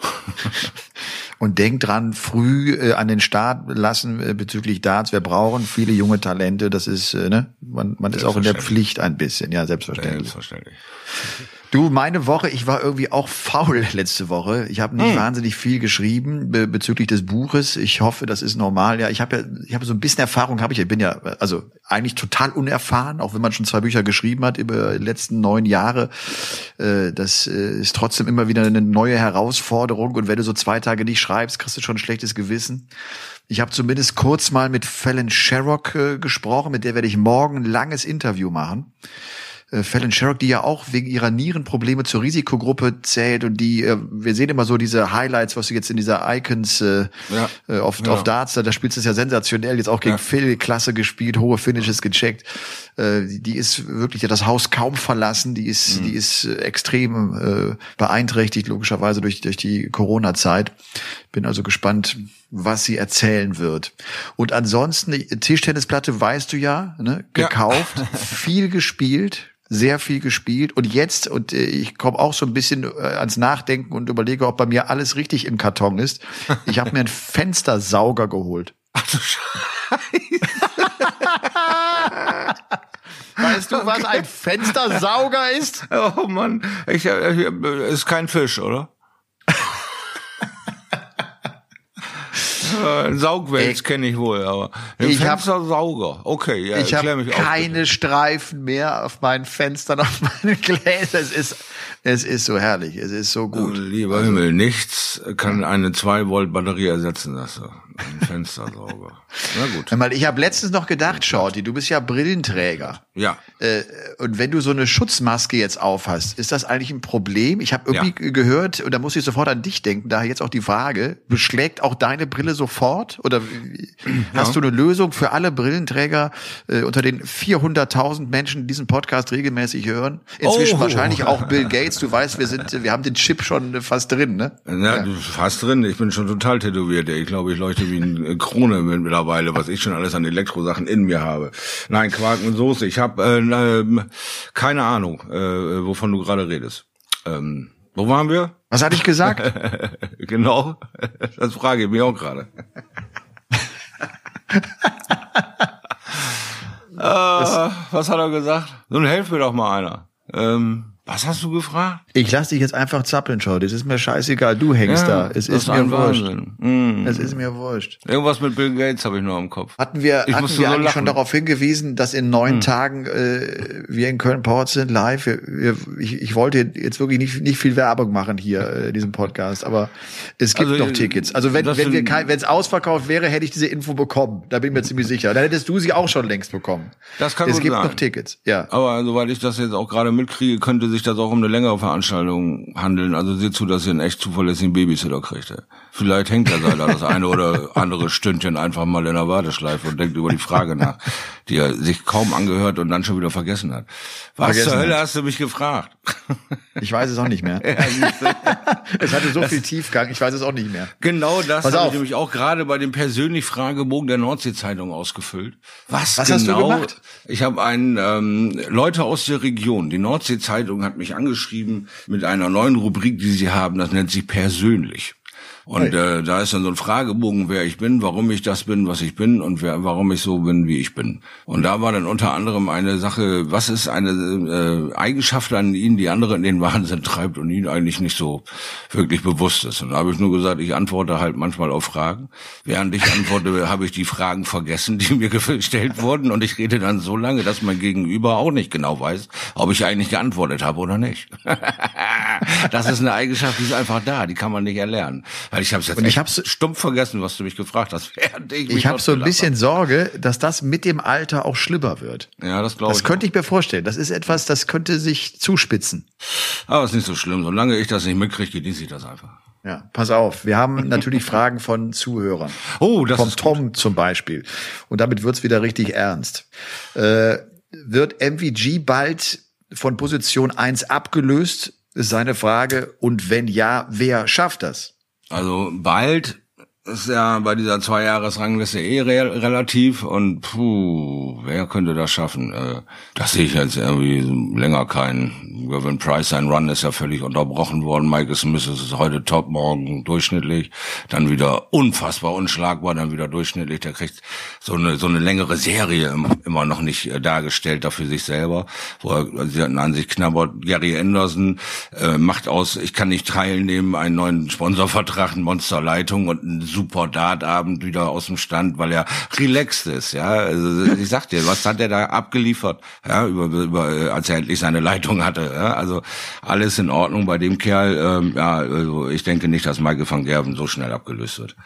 [LAUGHS] und denkt dran, früh äh, an den Start lassen äh, bezüglich Darts. Wir brauchen viele junge Talente. Das ist, äh, ne, man, man ist auch in der Pflicht ein bisschen. Ja, selbstverständlich. Selbstverständlich. Du, meine Woche, ich war irgendwie auch faul [LAUGHS] letzte Woche. Ich habe nicht hm. wahnsinnig viel geschrieben be bezüglich des Buches. Ich hoffe, das ist normal. Ja, ich habe ja, ich habe so ein bisschen Erfahrung, habe ich. Ich bin ja also eigentlich total unerfahren, auch wenn man schon zwei Bücher geschrieben hat über die letzten neun Jahre. Äh, das äh, ist trotzdem immer wieder eine neue Herausforderung. Und wenn du so zwei Tage nicht schreibst, kriegst du schon ein schlechtes Gewissen. Ich habe zumindest kurz mal mit Fallon Sherrock äh, gesprochen, mit der werde ich morgen ein langes Interview machen äh, Fallon Sherrock, die ja auch wegen ihrer Nierenprobleme zur Risikogruppe zählt und die, äh, wir sehen immer so diese Highlights, was du jetzt in dieser Icons äh, ja. äh, auf, ja. auf Darts, da, da spielst du es ja sensationell, jetzt auch gegen ja. Phil klasse gespielt, hohe Finishes gecheckt. Äh, die ist wirklich ja das Haus kaum verlassen, die ist, mhm. die ist extrem äh, beeinträchtigt, logischerweise durch, durch die Corona-Zeit. Bin also gespannt, was sie erzählen wird. Und ansonsten, Tischtennisplatte weißt du ja, ne, gekauft, ja. [LAUGHS] viel gespielt, sehr viel gespielt und jetzt und äh, ich komme auch so ein bisschen äh, ans Nachdenken und überlege, ob bei mir alles richtig im Karton ist. Ich habe mir einen Fenstersauger geholt. Ach du Scheiße. Weißt du, was ein Fenstersauger ist? Oh Mann, ich, ich, ist kein Fisch, oder? Ein Saugwälz kenne ich wohl, aber ein ich Fenstersauger. Okay, ja, ich habe keine bitte. Streifen mehr auf meinen Fenstern, auf meinen Gläsern. Es ist, es ist so herrlich, es ist so gut. Oh, lieber also, Himmel, nichts kann eine 2 Volt Batterie ersetzen, das so. Ein Fenstersauger. Na gut. Weil ich habe letztens noch gedacht, Shorty, du bist ja Brillenträger. Ja. Äh, und wenn du so eine Schutzmaske jetzt aufhast, ist das eigentlich ein Problem? Ich habe irgendwie ja. gehört, und da muss ich sofort an dich denken, daher jetzt auch die Frage, beschlägt auch deine Brille sofort? Oder hast du eine Lösung für alle Brillenträger äh, unter den 400.000 Menschen, die diesen Podcast regelmäßig hören? Inzwischen oh. wahrscheinlich auch [LAUGHS] Bill Gates. Du weißt, wir sind, wir haben den Chip schon fast drin, ne? Ja, ja. fast drin. Ich bin schon total tätowiert. Ich glaube, ich leuchte wie eine Krone mittlerweile, was ich schon alles an Elektrosachen in mir habe. Nein, Quark und Soße. Ich habe äh, äh, keine Ahnung, äh, wovon du gerade redest. Ähm, wo waren wir? Was hatte ich gesagt? [LAUGHS] genau, das frage ich mich auch gerade. [LAUGHS] äh, was hat er gesagt? Nun helf mir doch mal einer. Ähm, was hast du gefragt? Ich lass dich jetzt einfach zappeln, schau. Das ist mir scheißegal. Du hängst ja, da. Es ist mir wurscht. Mm. Es ist mir wurscht. Irgendwas mit Bill Gates habe ich nur im Kopf. Hatten wir, ich hatten wir so eigentlich lachen. schon darauf hingewiesen, dass in neun hm. Tagen äh, wir in Köln-Port sind live. Wir, wir, ich, ich wollte jetzt wirklich nicht, nicht viel Werbung machen hier äh, in diesem Podcast, aber es gibt also, noch Tickets. Also wenn wenn wir kein, wenn es ausverkauft wäre, hätte ich diese Info bekommen. Da bin ich mir ziemlich sicher. Dann hättest du sie auch schon längst bekommen. Das kann Es gibt sein. noch Tickets. Ja. Aber soweit ich das jetzt auch gerade mitkriege, könnte sich das auch um eine längere Veranstaltung handeln. Also seht zu, dass ihr einen echt zuverlässigen Babysitter kriegt. Vielleicht hängt er da das eine oder andere Stündchen einfach mal in der Warteschleife und denkt über die Frage nach, die er sich kaum angehört und dann schon wieder vergessen hat. Was vergessen zur Hölle hat. hast du mich gefragt? Ich weiß es auch nicht mehr. [LAUGHS] es hatte so viel Tiefgang, ich weiß es auch nicht mehr. Genau das habe ich nämlich auch gerade bei dem persönlich Fragebogen der Nordsee-Zeitung ausgefüllt. Was, Was genau? hast du genau? gemacht? Ich habe einen ähm, Leute aus der Region, die Nordsee-Zeitung hat mich angeschrieben mit einer neuen Rubrik, die sie haben, das nennt sich persönlich. Und äh, da ist dann so ein Fragebogen, wer ich bin, warum ich das bin, was ich bin und wer, warum ich so bin, wie ich bin. Und da war dann unter anderem eine Sache, was ist eine äh, Eigenschaft an Ihnen, die andere in den Wahnsinn [LAUGHS] treibt und Ihnen eigentlich nicht so wirklich bewusst ist. Und da habe ich nur gesagt, ich antworte halt manchmal auf Fragen. Während ich antworte, [LAUGHS] habe ich die Fragen vergessen, die [LAUGHS] mir gestellt wurden. Und ich rede dann so lange, dass mein Gegenüber auch nicht genau weiß, ob ich eigentlich geantwortet habe oder nicht. das ist eine Eigenschaft, die ist einfach da, die kann man nicht erlernen. Weil ich habe es jetzt und ich hab's, stumpf vergessen, was du mich gefragt hast. [LAUGHS] ich ich habe so ein bisschen Sorge, dass das mit dem Alter auch schlimmer wird. Ja, das glaube ich. Das könnte auch. ich mir vorstellen. Das ist etwas, das könnte sich zuspitzen. Aber ist nicht so schlimm. Solange ich das nicht mitkriege, genieße ich das einfach. Ja, pass auf. Wir haben natürlich [LAUGHS] Fragen von Zuhörern. Oh, das Vom ist Tom gut. zum Beispiel. Und damit wird's wieder richtig ernst. Äh, wird MVG bald von Position 1 abgelöst? Ist seine Frage. Und wenn ja, wer schafft das? Also bald ist ja bei dieser Zweijahresrangliste eh re relativ und puh, wer könnte das schaffen? Äh, das sehe ich jetzt irgendwie länger keinen. Gavin Price, sein Run ist ja völlig unterbrochen worden. Michael Smith ist heute top, morgen durchschnittlich, dann wieder unfassbar unschlagbar, dann wieder durchschnittlich. Der kriegt so eine so eine längere Serie immer noch nicht äh, dargestellt, dafür sich selber, wo er sie an sich knabbert. Gary Anderson äh, macht aus, ich kann nicht teilnehmen, einen neuen Sponsorvertrag, Monsterleitung und super Dartabend wieder aus dem Stand, weil er relaxed ist, ja. Also ich sag dir, was hat er da abgeliefert, ja, über, über als er endlich seine Leitung hatte, ja. Also alles in Ordnung bei dem Kerl, ähm, ja, also ich denke nicht, dass Michael van Gerven so schnell abgelöst wird.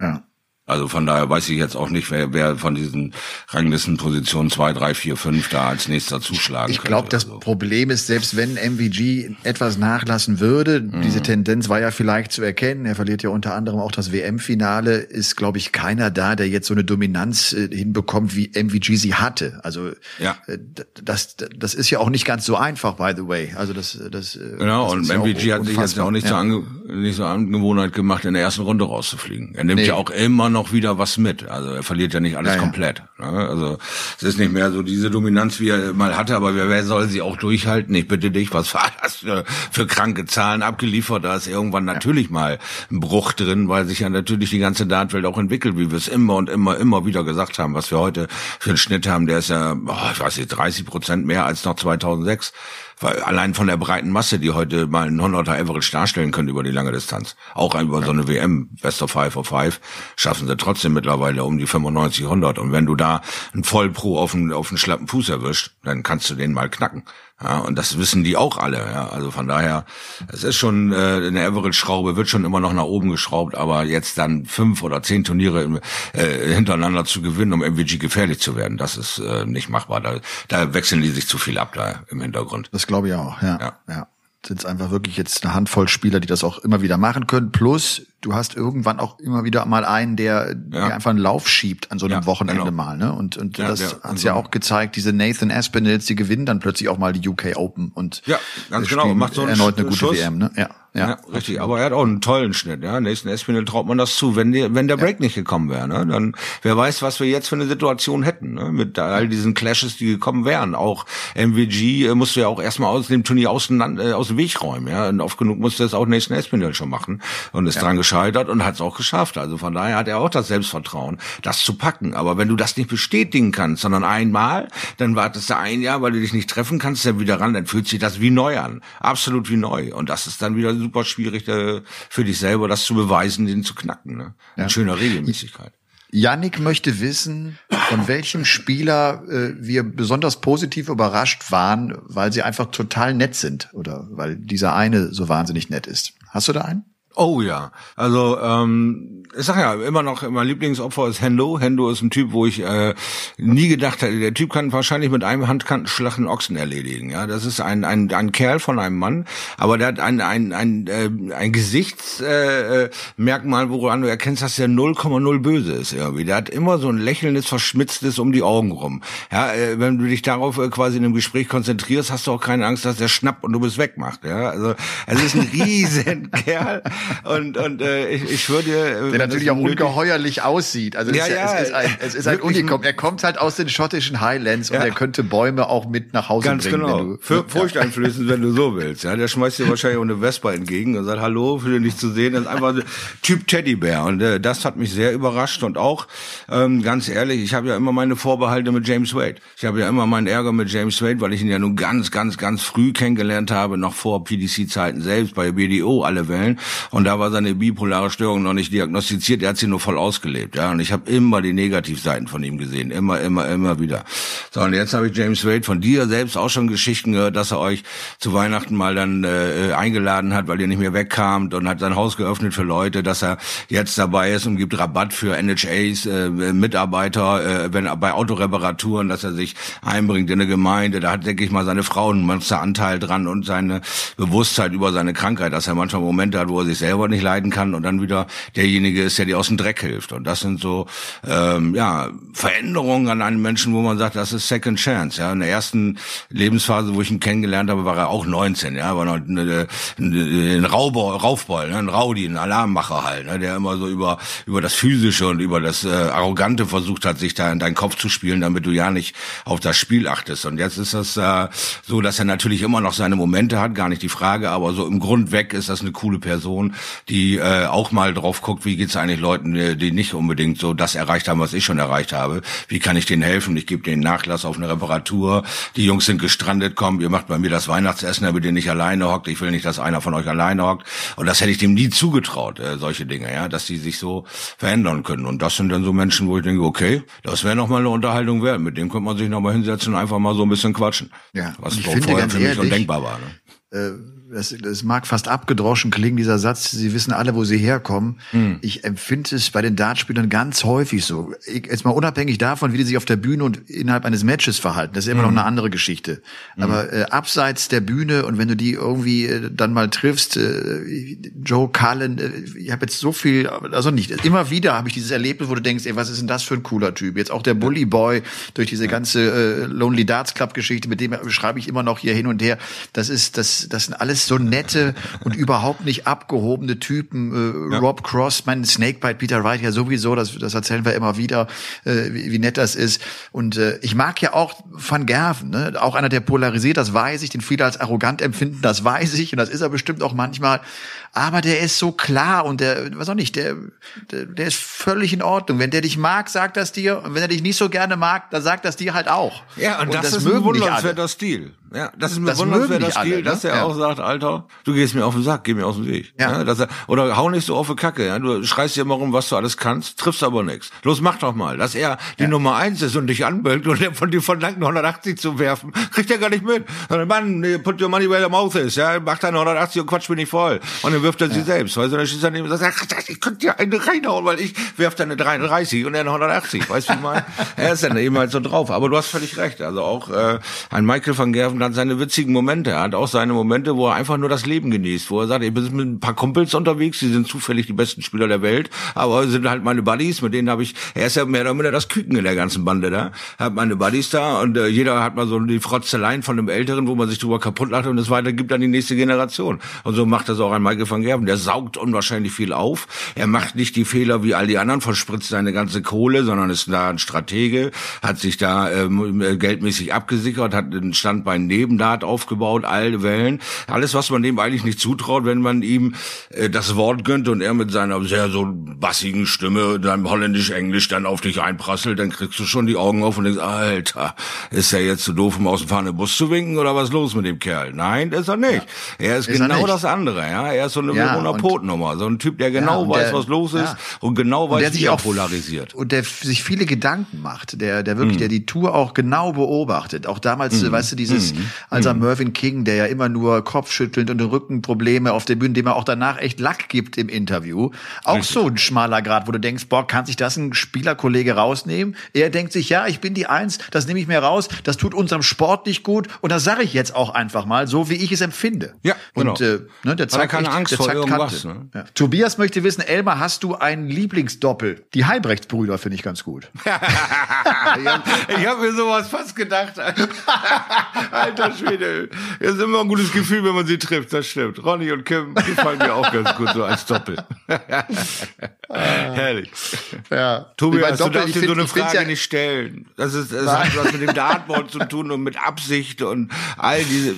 Ja. Also von daher weiß ich jetzt auch nicht, wer, wer von diesen Ranglistenpositionen zwei, drei, vier, fünf da als nächster zuschlagen Ich glaube, das also. Problem ist, selbst wenn MVG etwas nachlassen würde, mhm. diese Tendenz war ja vielleicht zu erkennen, er verliert ja unter anderem auch das WM-Finale, ist, glaube ich, keiner da, der jetzt so eine Dominanz äh, hinbekommt, wie MVG sie hatte. Also ja. äh, das, das ist ja auch nicht ganz so einfach, by the way. Also das, das äh, Genau, das und MVG ja hat sich jetzt auch nicht, ja. so ange, nicht so Angewohnheit gemacht, in der ersten Runde rauszufliegen. Er nimmt nee. ja auch immer noch wieder was mit. Also er verliert ja nicht alles ja, komplett. Ne? Also es ist nicht mehr so diese Dominanz, wie er mal hatte, aber wer, wer soll sie auch durchhalten? Ich bitte dich, was war das für, für kranke Zahlen abgeliefert? Da ist irgendwann natürlich ja. mal ein Bruch drin, weil sich ja natürlich die ganze Dartwelt auch entwickelt, wie wir es immer und immer, immer wieder gesagt haben. Was wir heute für einen Schnitt haben, der ist ja, oh, ich weiß nicht, 30 Prozent mehr als noch 2006 weil allein von der breiten Masse, die heute mal einen 100er Average darstellen können über die lange Distanz, auch über so eine WM, Best of Five of Five, schaffen sie trotzdem mittlerweile um die 95, 100. Und wenn du da einen Vollpro auf einen, auf einen schlappen Fuß erwischt, dann kannst du den mal knacken. Ja, und das wissen die auch alle. Ja. Also von daher, es ist schon äh, eine Average-Schraube, wird schon immer noch nach oben geschraubt, aber jetzt dann fünf oder zehn Turniere äh, hintereinander zu gewinnen, um MVG gefährlich zu werden, das ist äh, nicht machbar. Da, da wechseln die sich zu viel ab da im Hintergrund. Das glaube ich auch, ja. ja. ja sind es einfach wirklich jetzt eine Handvoll Spieler, die das auch immer wieder machen können. Plus, du hast irgendwann auch immer wieder mal einen, der, ja. der einfach einen Lauf schiebt an so einem ja, Wochenende genau. mal. Ne? Und, und ja, das hat ja auch gezeigt, diese Nathan Aspinalls, die gewinnen dann plötzlich auch mal die UK Open und ja, ganz genau. macht so erneut eine gute Schuss. WM. Ne? Ja. Ja, ja, richtig. Aber er hat auch einen tollen Schnitt. Ja, nächsten Espinel traut man das zu. Wenn, die, wenn der Break ja. nicht gekommen wäre, ne, dann wer weiß, was wir jetzt für eine Situation hätten. Ne, mit all diesen Clashes, die gekommen wären. Auch MVG äh, musste ja auch erstmal aus dem Turnier aus, äh, aus dem Weg räumen. Ja, und oft genug musste es auch nächsten Espinel schon machen und ist ja. dran gescheitert und hat es auch geschafft. Also von daher hat er auch das Selbstvertrauen, das zu packen. Aber wenn du das nicht bestätigen kannst, sondern einmal, dann wartest du ein Jahr, weil du dich nicht treffen kannst, dann wieder ran, dann fühlt sich das wie neu an, absolut wie neu. Und das ist dann wieder super schwierig für dich selber, das zu beweisen, den zu knacken. Ne? In ja. schöner Regelmäßigkeit. Yannick möchte wissen, von welchem Spieler äh, wir besonders positiv überrascht waren, weil sie einfach total nett sind oder weil dieser eine so wahnsinnig nett ist. Hast du da einen? Oh ja, also ähm, ich sag ja immer noch, mein Lieblingsopfer ist Hendo. Hendo ist ein Typ, wo ich äh, nie gedacht hätte, der Typ kann wahrscheinlich mit einem Handkantenschlag einen Ochsen erledigen. Ja, das ist ein ein, ein Kerl von einem Mann, aber der hat ein ein ein, äh, ein Gesichtsmerkmal, äh, woran du erkennst, dass der 0,0 böse ist irgendwie. Der hat immer so ein lächelndes, verschmitztes um die Augen rum. Ja, äh, wenn du dich darauf äh, quasi in einem Gespräch konzentrierst, hast du auch keine Angst, dass der schnappt und du bist wegmacht. Ja, also es ist ein [LAUGHS] riesen Kerl Und, und äh, ich, ich würde... Äh, Der natürlich auch ungeheuerlich aussieht. Also ja, es, ja, es ist ein, es ist ein Unikum. Er kommt halt aus den schottischen Highlands ja. und er könnte Bäume auch mit nach Hause Ganz bringen. Ganz genau. Du, Für, Furchteinflößend, wenn du so willst. Ja, der schmeißt dir wahrscheinlich auch eine Vespa entgegen und sagt, hallo, für den nicht zu sehen. Das ist einfach Typ Teddybär. Und äh, das hat mich sehr überrascht. Und auch, ähm, ganz ehrlich, ich habe ja immer meine Vorbehalte mit James Wade. Ich habe ja immer meinen Ärger mit James Wade, weil ich ihn ja nun ganz, ganz, ganz früh kennengelernt habe, noch vor PDC-Zeiten selbst, bei BDO alle Wellen. Und da war seine bipolare Störung noch nicht diagnostiziert. Er hat sie nur voll ausgelebt. Ja, und ich habe immer die Negativseiten von ihm gesehen. Immer, immer, immer wieder. So, und jetzt habe ich James Wade von dir selbst auch schon Geschichten gehört, dass er euch zu Weihnachten mal dann äh, eingeladen hat, weil ihr nicht mehr wegkamt und hat sein Haus geöffnet für Leute, dass er jetzt dabei ist und gibt Rabatt für NHAs, äh, Mitarbeiter, äh, wenn bei Autoreparaturen, dass er sich einbringt in eine Gemeinde. Da hat, denke ich mal, seine Frau einen Monsteranteil dran und seine Bewusstheit über seine Krankheit, dass er manchmal Momente hat, wo er sich selber nicht leiden kann und dann wieder derjenige ist, der dir aus dem Dreck hilft. Und das sind so ähm, ja Veränderungen an einem Menschen, wo man sagt, das ist Second Chance. Ja, in der ersten Lebensphase, wo ich ihn kennengelernt habe, war er auch 19. Ja, war noch ein, ein Raufball, ne? ein Rowdy, ein Alarmmacher halt, ne? der immer so über über das Physische und über das äh, Arrogante versucht hat, sich da in deinen Kopf zu spielen, damit du ja nicht auf das Spiel achtest. Und jetzt ist das äh, so, dass er natürlich immer noch seine Momente hat, gar nicht die Frage, aber so im Grund weg ist das eine coole Person, die äh, auch mal drauf guckt, wie geht's eigentlich Leuten, die nicht unbedingt so das erreicht haben, was ich schon erreicht habe. Wie kann ich denen helfen? Ich gebe denen Nachlass auf eine Reparatur. Die Jungs sind gestrandet, kommt, ihr macht bei mir das Weihnachtsessen, damit ihr nicht alleine hockt. Ich will nicht, dass einer von euch alleine hockt. Und das hätte ich dem nie zugetraut, äh, solche Dinge, ja, dass die sich so verändern können. Und das sind dann so Menschen, wo ich denke, okay, das wäre noch mal eine Unterhaltung wert. Mit dem könnte man sich noch mal hinsetzen und einfach mal so ein bisschen quatschen. Ja, was vorher für mich undenkbar war. Ne? Äh das, das mag fast abgedroschen klingen, dieser Satz, Sie wissen alle, wo Sie herkommen. Mhm. Ich empfinde es bei den Dartspielern ganz häufig so. Ich, jetzt mal unabhängig davon, wie die sich auf der Bühne und innerhalb eines Matches verhalten, das ist immer mhm. noch hm. eine andere Geschichte. Mhm. Aber äh, abseits der Bühne und wenn du die irgendwie äh, dann mal triffst, äh, Joe Cullen, äh, ich habe jetzt so viel, also nicht, immer wieder habe ich dieses Erlebnis, wo du denkst, ey, was ist denn das für ein cooler Typ? Jetzt auch der Bully Boy durch diese ganze äh, Lonely Darts Club Geschichte, mit dem schreibe ich immer noch hier hin und her. Das ist, das, das sind alles alles so nette und überhaupt nicht abgehobene Typen. Äh, ja. Rob Cross, mein Snakebite, Peter Wright ja sowieso, das, das erzählen wir immer wieder, äh, wie, wie, nett das ist. Und äh, ich mag ja auch Van Gerven, ne? auch einer, der polarisiert, das weiß ich, den viele als arrogant empfinden, das weiß ich und das ist er bestimmt auch manchmal. Aber der ist so klar und der, was auch nicht, der, der, der ist völlig in Ordnung. Wenn der dich mag, sagt das dir. Und wenn er dich nicht so gerne mag, dann sagt das dir halt auch. Ja, und, und das, das, ist ein bewundernswerter Stil. Ja, das ist ein bewundernswerter Stil, alle, dass ne? er ja. auch sagt, Alter, du gehst mir auf den Sack, geh mir aus dem Weg. Ja. ja dass er, oder hau nicht so auf die Kacke, ja. Du schreist dir immer rum, was du alles kannst, triffst aber nichts. Los, mach doch mal. Dass er die ja. Nummer eins ist und dich anbellt und der von dir verlangt, 180 zu werfen, kriegt er gar nicht mit. Mann, put your money where your mouth is, ja. Mach deine 180 und quatsch mir nicht voll. Und dann wirft er sie selbst. Weißt du, dann steht er neben und sagt, ich könnte dir eine reinhauen, weil ich werf deine 33 und er eine 180. Weißt du, wie mal? [LAUGHS] er ist dann eben halt so drauf. Aber du hast völlig recht. Also auch äh, ein Michael van Gerven hat seine witzigen Momente. Er hat auch seine Momente, wo er einfach nur das Leben genießt, wo er sagt, ich bin mit ein paar Kumpels unterwegs, die sind zufällig die besten Spieler der Welt, aber sind halt meine Buddies, mit denen habe ich, er ist ja mehr oder minder das Küken in der ganzen Bande da, hat meine Buddies da und äh, jeder hat mal so die Frotzeleien von einem Älteren, wo man sich drüber kaputt lacht und es weitergibt an die nächste Generation. Und so macht das auch ein Michael van Gerven. Der saugt unwahrscheinlich viel auf. Er macht nicht die Fehler wie all die anderen, verspritzt seine ganze Kohle, sondern ist da ein Stratege, hat sich da ähm, geldmäßig abgesichert, hat ein Standbein neben Dart aufgebaut, alte Wellen. Alles, was man dem eigentlich nicht zutraut, wenn man ihm äh, das Wort gönnt und er mit seiner sehr so bassigen Stimme, seinem holländisch-englisch dann auf dich einprasselt, dann kriegst du schon die Augen auf und denkst, Alter, ist er jetzt zu doof, um aus dem fahrenden Bus zu winken oder was los mit dem Kerl? Nein, ist er nicht. Ja. Er ist, ist genau er das andere, ja. Er ist so eine ja, Monopotnummer, so ein Typ, der genau ja, weiß, der, was los ist und genau weiß, wie er polarisiert. Und der sich viele Gedanken macht, der, der wirklich, mhm. der die Tour auch genau beobachtet. Auch damals, mhm. weißt du, dieses, mhm. als er Mervyn King, der ja immer nur kopfschüttelnd und Rückenprobleme auf der Bühne, dem er auch danach echt Lack gibt im Interview. Auch Richtig. so ein schmaler Grad, wo du denkst, boah, kann sich das ein Spielerkollege rausnehmen? Er denkt sich, ja, ich bin die Eins, das nehme ich mir raus, das tut unserem Sport nicht gut und das sage ich jetzt auch einfach mal, so wie ich es empfinde. Ja, genau. Und äh, ne, der zeigt keine echt, Angst der vor irgendwas. Ne? Ja. Tobias möchte wissen, Elmar, hast du ein Lieblingsdoppel? Die Heibrechtsbrüder finde ich ganz gut. [LAUGHS] ich habe hab mir sowas fast gedacht. [LAUGHS] Alter Schwede. Das ist immer ein gutes Gefühl, wenn man sie trifft, das stimmt. Ronny und Kim gefallen mir auch ganz gut so als Doppel. [LAUGHS] Herrlich. Ja. Tobias, du darfst dir so eine Frage ja nicht stellen. Das ist, das hat was mit dem Dartboard zu tun und mit Absicht und all diese.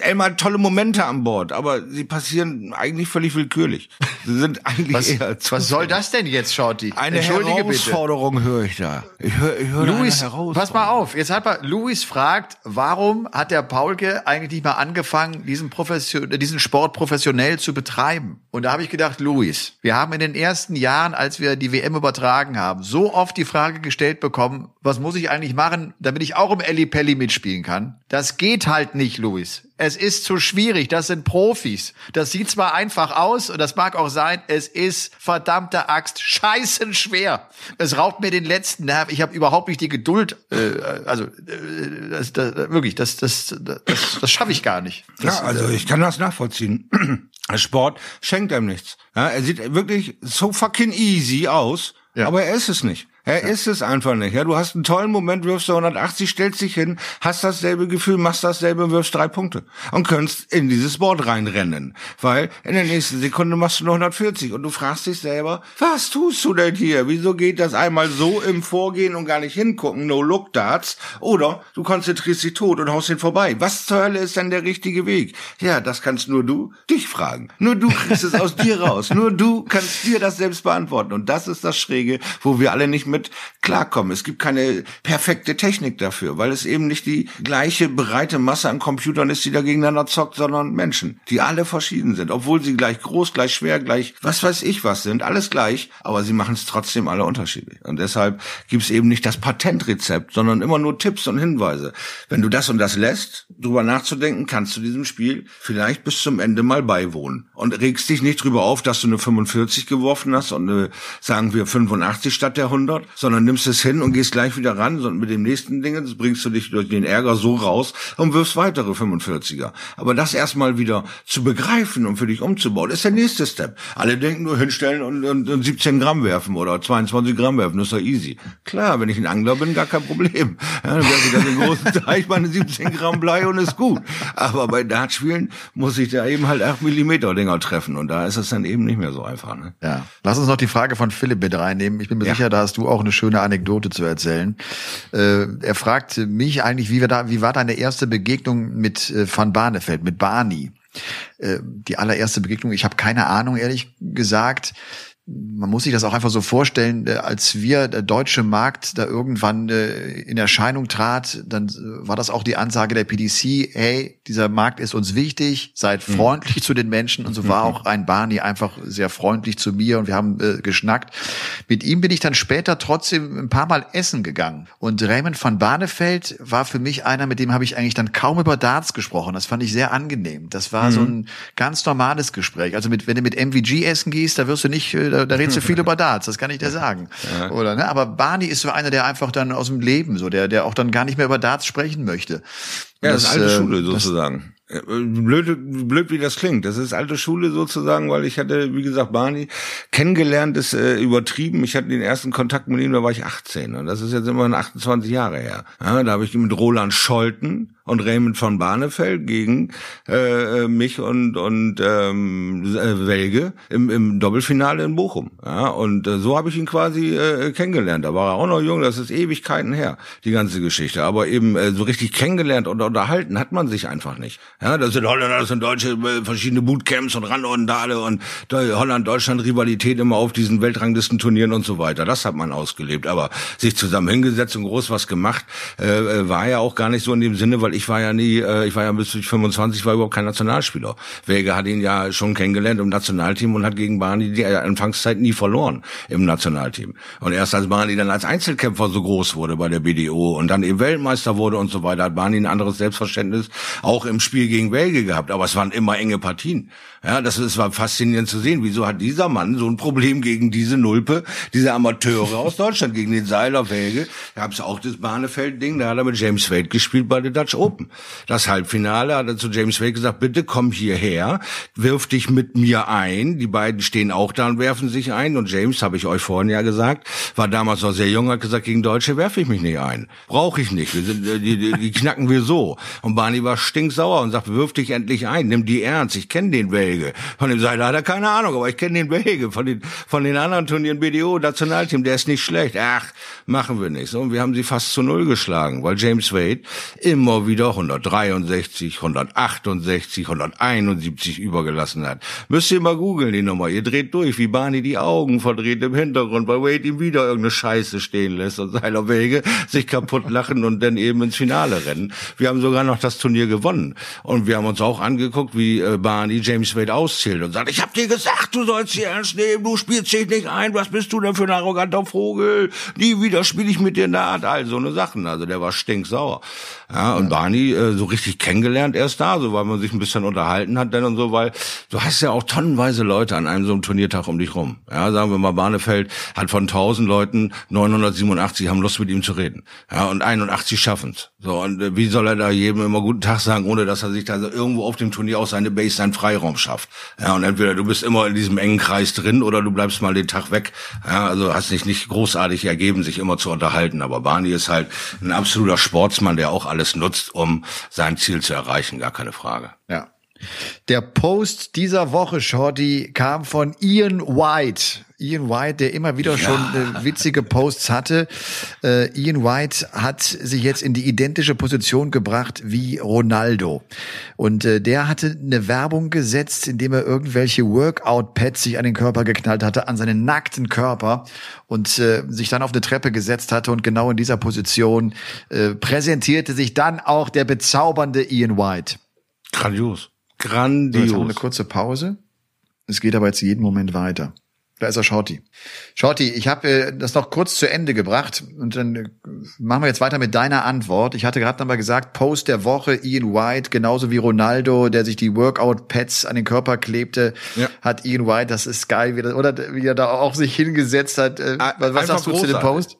Elmar tolle Momente an Bord, aber sie passieren eigentlich völlig willkürlich. Sie sind [LAUGHS] eigentlich was, eher Was soll das denn jetzt, Shorty? Eine Herausforderung höre ich da. Ich höre, ich höre Luis, pass mal auf. Jetzt hat mal, Luis fragt, warum hat der Paulke eigentlich nicht mal angefangen, diesen, Profession, diesen Sport professionell zu betreiben? Und da habe ich gedacht, Luis, wir haben in den ersten Jahren, als wir die WM übertragen haben, so oft die Frage gestellt bekommen, was muss ich eigentlich machen, damit ich auch im Elli Pelli mitspielen kann? Das geht halt nicht, Luis. Es ist zu schwierig. Das sind Profis. Das sieht zwar einfach aus und das mag auch sein, es ist verdammte Axt scheißen schwer. Es raubt mir den letzten Nerv. Ich habe überhaupt nicht die Geduld. Äh, also äh, das, das, wirklich, das das das, das schaffe ich gar nicht. Das, ja, also ich kann das nachvollziehen. [CLEARS THROAT] Sport schenkt einem nichts. Ja, er sieht wirklich so fucking easy aus, ja. aber er ist es nicht. Er ja. ist es einfach nicht. Ja, du hast einen tollen Moment, wirfst du 180, stellst dich hin, hast dasselbe Gefühl, machst dasselbe, wirfst drei Punkte und kannst in dieses Board reinrennen, weil in der nächsten Sekunde machst du nur 140 und du fragst dich selber, was tust du denn hier? Wieso geht das einmal so im Vorgehen und gar nicht hingucken, no look darts? Oder du konzentrierst dich tot und haust ihn vorbei. Was zur Hölle ist denn der richtige Weg? Ja, das kannst nur du dich fragen. Nur du kriegst es aus dir raus. Nur du kannst dir das selbst beantworten und das ist das Schräge, wo wir alle nicht mehr mit klarkommen. Es gibt keine perfekte Technik dafür, weil es eben nicht die gleiche breite Masse an Computern ist, die da gegeneinander zockt, sondern Menschen, die alle verschieden sind, obwohl sie gleich groß, gleich schwer, gleich was weiß ich was sind, alles gleich, aber sie machen es trotzdem alle unterschiedlich. Und deshalb gibt es eben nicht das Patentrezept, sondern immer nur Tipps und Hinweise. Wenn du das und das lässt, drüber nachzudenken, kannst du diesem Spiel vielleicht bis zum Ende mal beiwohnen und regst dich nicht drüber auf, dass du eine 45 geworfen hast und eine, sagen wir 85 statt der 100, sondern nimmst es hin und gehst gleich wieder ran, sondern mit dem nächsten Ding bringst du dich durch den Ärger so raus und wirfst weitere 45er. Aber das erstmal wieder zu begreifen und für dich umzubauen, ist der nächste Step. Alle denken nur hinstellen und, und, und 17 Gramm werfen oder 22 Gramm werfen, das ist doch easy. Klar, wenn ich ein Angler bin, gar kein Problem. Ja, dann werfe ich dann den großen [LAUGHS] Teich meine 17 Gramm Blei und ist gut. Aber bei Dartspielen muss ich da eben halt 8 Millimeter Dinger treffen und da ist es dann eben nicht mehr so einfach. Ne? Ja. Lass uns noch die Frage von Philipp mit reinnehmen. Ich bin mir ja. sicher, da hast du auch eine schöne Anekdote zu erzählen. Äh, er fragt mich eigentlich, wie, wir da, wie war deine erste Begegnung mit äh, Van Barneveld, mit Barney? Äh, die allererste Begegnung, ich habe keine Ahnung, ehrlich gesagt man muss sich das auch einfach so vorstellen, äh, als wir der deutsche Markt da irgendwann äh, in Erscheinung trat, dann äh, war das auch die Ansage der PDC, hey, dieser Markt ist uns wichtig, seid mhm. freundlich mhm. zu den Menschen und so war auch ein Barney einfach sehr freundlich zu mir und wir haben äh, geschnackt. Mit ihm bin ich dann später trotzdem ein paar Mal essen gegangen und Raymond van Barneveld war für mich einer, mit dem habe ich eigentlich dann kaum über Darts gesprochen. Das fand ich sehr angenehm. Das war mhm. so ein ganz normales Gespräch. Also mit, wenn du mit MVG essen gehst, da wirst du nicht da, da redest du viel [LAUGHS] über Darts, das kann ich dir sagen. Ja. Oder, ne? Aber Barney ist so einer, der einfach dann aus dem Leben, so, der, der auch dann gar nicht mehr über Darts sprechen möchte. Ja, das, das ist alte äh, Schule sozusagen. Äh, blöd, blöd wie das klingt. Das ist alte Schule sozusagen, weil ich hatte, wie gesagt, Barney kennengelernt, ist äh, übertrieben. Ich hatte den ersten Kontakt mit ihm, da war ich 18 und das ist jetzt immerhin 28 Jahre her. Ja, da habe ich mit Roland Scholten und Raymond von Barnefeld gegen äh, äh, mich und und ähm, äh, Welge im, im Doppelfinale in Bochum. Ja, und äh, so habe ich ihn quasi äh, kennengelernt. Da war er auch noch jung, das ist Ewigkeiten her, die ganze Geschichte. Aber eben äh, so richtig kennengelernt und unterhalten hat man sich einfach nicht. Ja, das sind Holländer, das sind Deutsche, äh, verschiedene Bootcamps und Randordale und Holland-Deutschland-Rivalität immer auf diesen Weltranglistenturnieren und so weiter. Das hat man ausgelebt. Aber sich zusammen hingesetzt und groß was gemacht, äh, äh war ja auch gar nicht so in dem Sinne, weil ich war ja nie, äh, ich war ja bis 25, war überhaupt kein Nationalspieler. Wege hat ihn ja schon kennengelernt im Nationalteam und hat gegen Barney die Anfangszeit nie verloren im Nationalteam. Und erst als Barney dann als Einzelkämpfer so groß wurde bei der BDO und dann eben Weltmeister wurde und so weiter, hat Barney ein anderes Selbstverständnis auch im Spiel gegen Welge gehabt. Aber es waren immer enge Partien. Ja, das, das war faszinierend zu sehen. Wieso hat dieser Mann so ein Problem gegen diese Nulpe, diese Amateure aus Deutschland, gegen den Seiler Welge? Da gab es auch das Bahnefeld-Ding, da hat er mit James Wade gespielt bei der Dutch Open. Open. Das Halbfinale hat er zu James Wade gesagt, bitte komm hierher, wirf dich mit mir ein. Die beiden stehen auch da und werfen sich ein. Und James, habe ich euch vorhin ja gesagt, war damals noch sehr jung, hat gesagt, gegen Deutsche werfe ich mich nicht ein. Brauche ich nicht. Wir sind, äh, die, die, die knacken wir so. Und Barney war stinksauer und sagt, wirf dich endlich ein, nimm die ernst. Ich kenne den Welge. Von dem Seiler hat er keine Ahnung, aber ich kenne den Welge. Von den, von den anderen Turnieren BDO, Nationalteam, der ist nicht schlecht. Ach, machen wir nicht. So, und wir haben sie fast zu null geschlagen, weil James Wade immer wieder 163, 168, 171 übergelassen hat. Müsst ihr mal googeln, die Nummer. Ihr dreht durch, wie Barney die Augen verdreht im Hintergrund, weil Wade ihm wieder irgendeine Scheiße stehen lässt und seiner Wege sich kaputt lachen und dann eben ins Finale rennen. Wir haben sogar noch das Turnier gewonnen. Und wir haben uns auch angeguckt, wie äh, Barney James Wade auszählt und sagt, ich hab dir gesagt, du sollst sie ernst nehmen, du spielst dich nicht ein, was bist du denn für ein arroganter Vogel? Nie wieder spiele ich mit dir Naht, all so eine Sachen. Also der war stinksauer. Ja, und Barney äh, so richtig kennengelernt erst da, so weil man sich ein bisschen unterhalten hat denn und so, weil du hast ja auch tonnenweise Leute an einem so einem Turniertag um dich rum. Ja, sagen wir mal, Barnefeld hat von 1000 Leuten 987 haben Lust mit ihm zu reden. Ja, und 81 schaffen's. So, und äh, wie soll er da jedem immer guten Tag sagen, ohne dass er sich da so irgendwo auf dem Turnier auch seine Base, seinen Freiraum schafft. Ja, und entweder du bist immer in diesem engen Kreis drin oder du bleibst mal den Tag weg. Ja, also hast dich nicht großartig ergeben, sich immer zu unterhalten. Aber Barney ist halt ein absoluter Sportsmann, der auch alles nutzt, um sein Ziel zu erreichen, gar keine Frage. Ja. Der Post dieser Woche, Shorty, kam von Ian White. Ian White, der immer wieder ja. schon äh, witzige Posts hatte. Äh, Ian White hat sich jetzt in die identische Position gebracht wie Ronaldo. Und äh, der hatte eine Werbung gesetzt, indem er irgendwelche Workout-Pads sich an den Körper geknallt hatte, an seinen nackten Körper und äh, sich dann auf eine Treppe gesetzt hatte. Und genau in dieser Position äh, präsentierte sich dann auch der bezaubernde Ian White. Grandios. Grandios. So, jetzt haben wir eine kurze Pause. Es geht aber jetzt jeden Moment weiter. Da ist er, Shorty. Shorty, ich habe äh, das noch kurz zu Ende gebracht und dann äh, machen wir jetzt weiter mit deiner Antwort. Ich hatte gerade nochmal gesagt, Post der Woche, Ian White, genauso wie Ronaldo, der sich die Workout-Pads an den Körper klebte, ja. hat Ian White, das ist geil, wie, das, oder wie er da auch sich hingesetzt hat. Äh, was Einfach sagst du zu dem Post?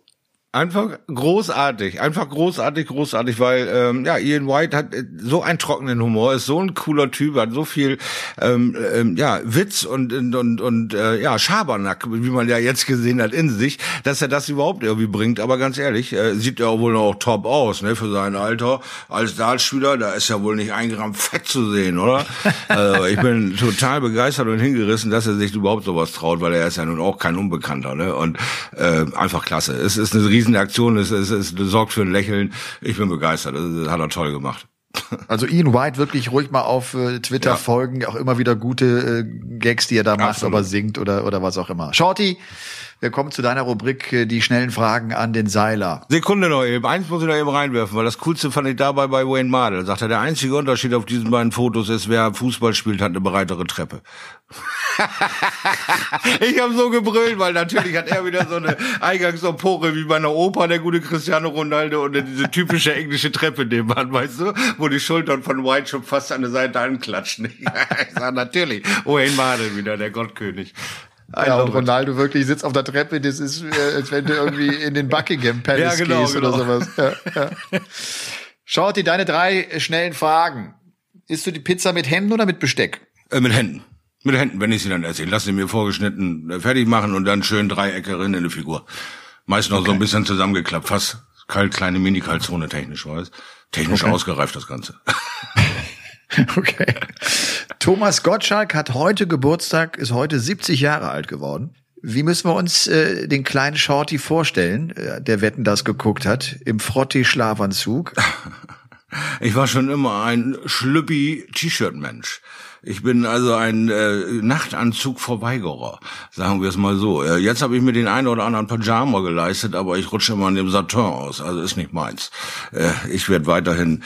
Einfach großartig, einfach großartig, großartig, weil ähm, ja Ian White hat äh, so einen trockenen Humor, ist so ein cooler Typ, hat so viel ähm, ähm, ja Witz und und und, und äh, ja Schabernack, wie man ja jetzt gesehen hat, in sich, dass er das überhaupt irgendwie bringt. Aber ganz ehrlich, äh, sieht ja wohl auch top aus, ne, für sein Alter als Dartspieler. Da ist ja wohl nicht ein Gramm Fett zu sehen, oder? [LAUGHS] also ich bin total begeistert und hingerissen, dass er sich überhaupt sowas traut, weil er ist ja nun auch kein Unbekannter, ne? Und äh, einfach klasse. Es ist eine riesen Aktion, es, es, es sorgt für ein Lächeln. Ich bin begeistert. Das hat er toll gemacht. [LAUGHS] Also Ian White wirklich ruhig mal auf äh, Twitter ja. folgen, auch immer wieder gute äh, Gags, die er da macht, ob er singt oder oder was auch immer. Shorty, wir kommen zu deiner Rubrik, äh, die schnellen Fragen an den Seiler. Sekunde noch eben, eins muss ich noch eben reinwerfen, weil das Coolste fand ich dabei bei Wayne Mardell. Sagt er, der einzige Unterschied auf diesen beiden Fotos ist, wer Fußball spielt, hat eine breitere Treppe. [LAUGHS] ich habe so gebrüllt, weil natürlich hat er wieder so eine Eingangsempore wie bei einer Oper, der gute Cristiano Ronaldo und diese typische englische Treppe nebenan, weißt du, wo die Schultern von White schon fast an der Seite anklatschen. [LAUGHS] ich sag natürlich, Wayne Mardell wieder, der Gottkönig. Ja, und Ronaldo wirklich sitzt auf der Treppe, das ist, äh, als wenn du irgendwie in den Buckingham Palace ja, genau, gehst genau. oder sowas. Ja, ja. [LAUGHS] Schaut dir deine drei schnellen Fragen. Isst du die Pizza mit Händen oder mit Besteck? Äh, mit Händen. Mit Händen, wenn ich sie dann esse. Ich lasse sie mir vorgeschnitten äh, fertig machen und dann schön Dreiecke rein in eine Figur. Meist noch okay. so ein bisschen zusammengeklappt, fast kalt, kleine Mini-Kalzone technisch, weiß. Technisch okay. ausgereift das Ganze. [LAUGHS] [LAUGHS] okay. Thomas Gottschalk hat heute Geburtstag, ist heute 70 Jahre alt geworden. Wie müssen wir uns äh, den kleinen Shorty vorstellen, äh, der Wetten das geguckt hat, im Frotti-Schlafanzug? [LAUGHS] Ich war schon immer ein schlüppi T-Shirt-Mensch. Ich bin also ein äh, Nachtanzug-Verweigerer, sagen wir es mal so. Äh, jetzt habe ich mir den einen oder anderen Pyjama geleistet, aber ich rutsche immer in dem Saturn aus, also ist nicht meins. Äh, ich werde weiterhin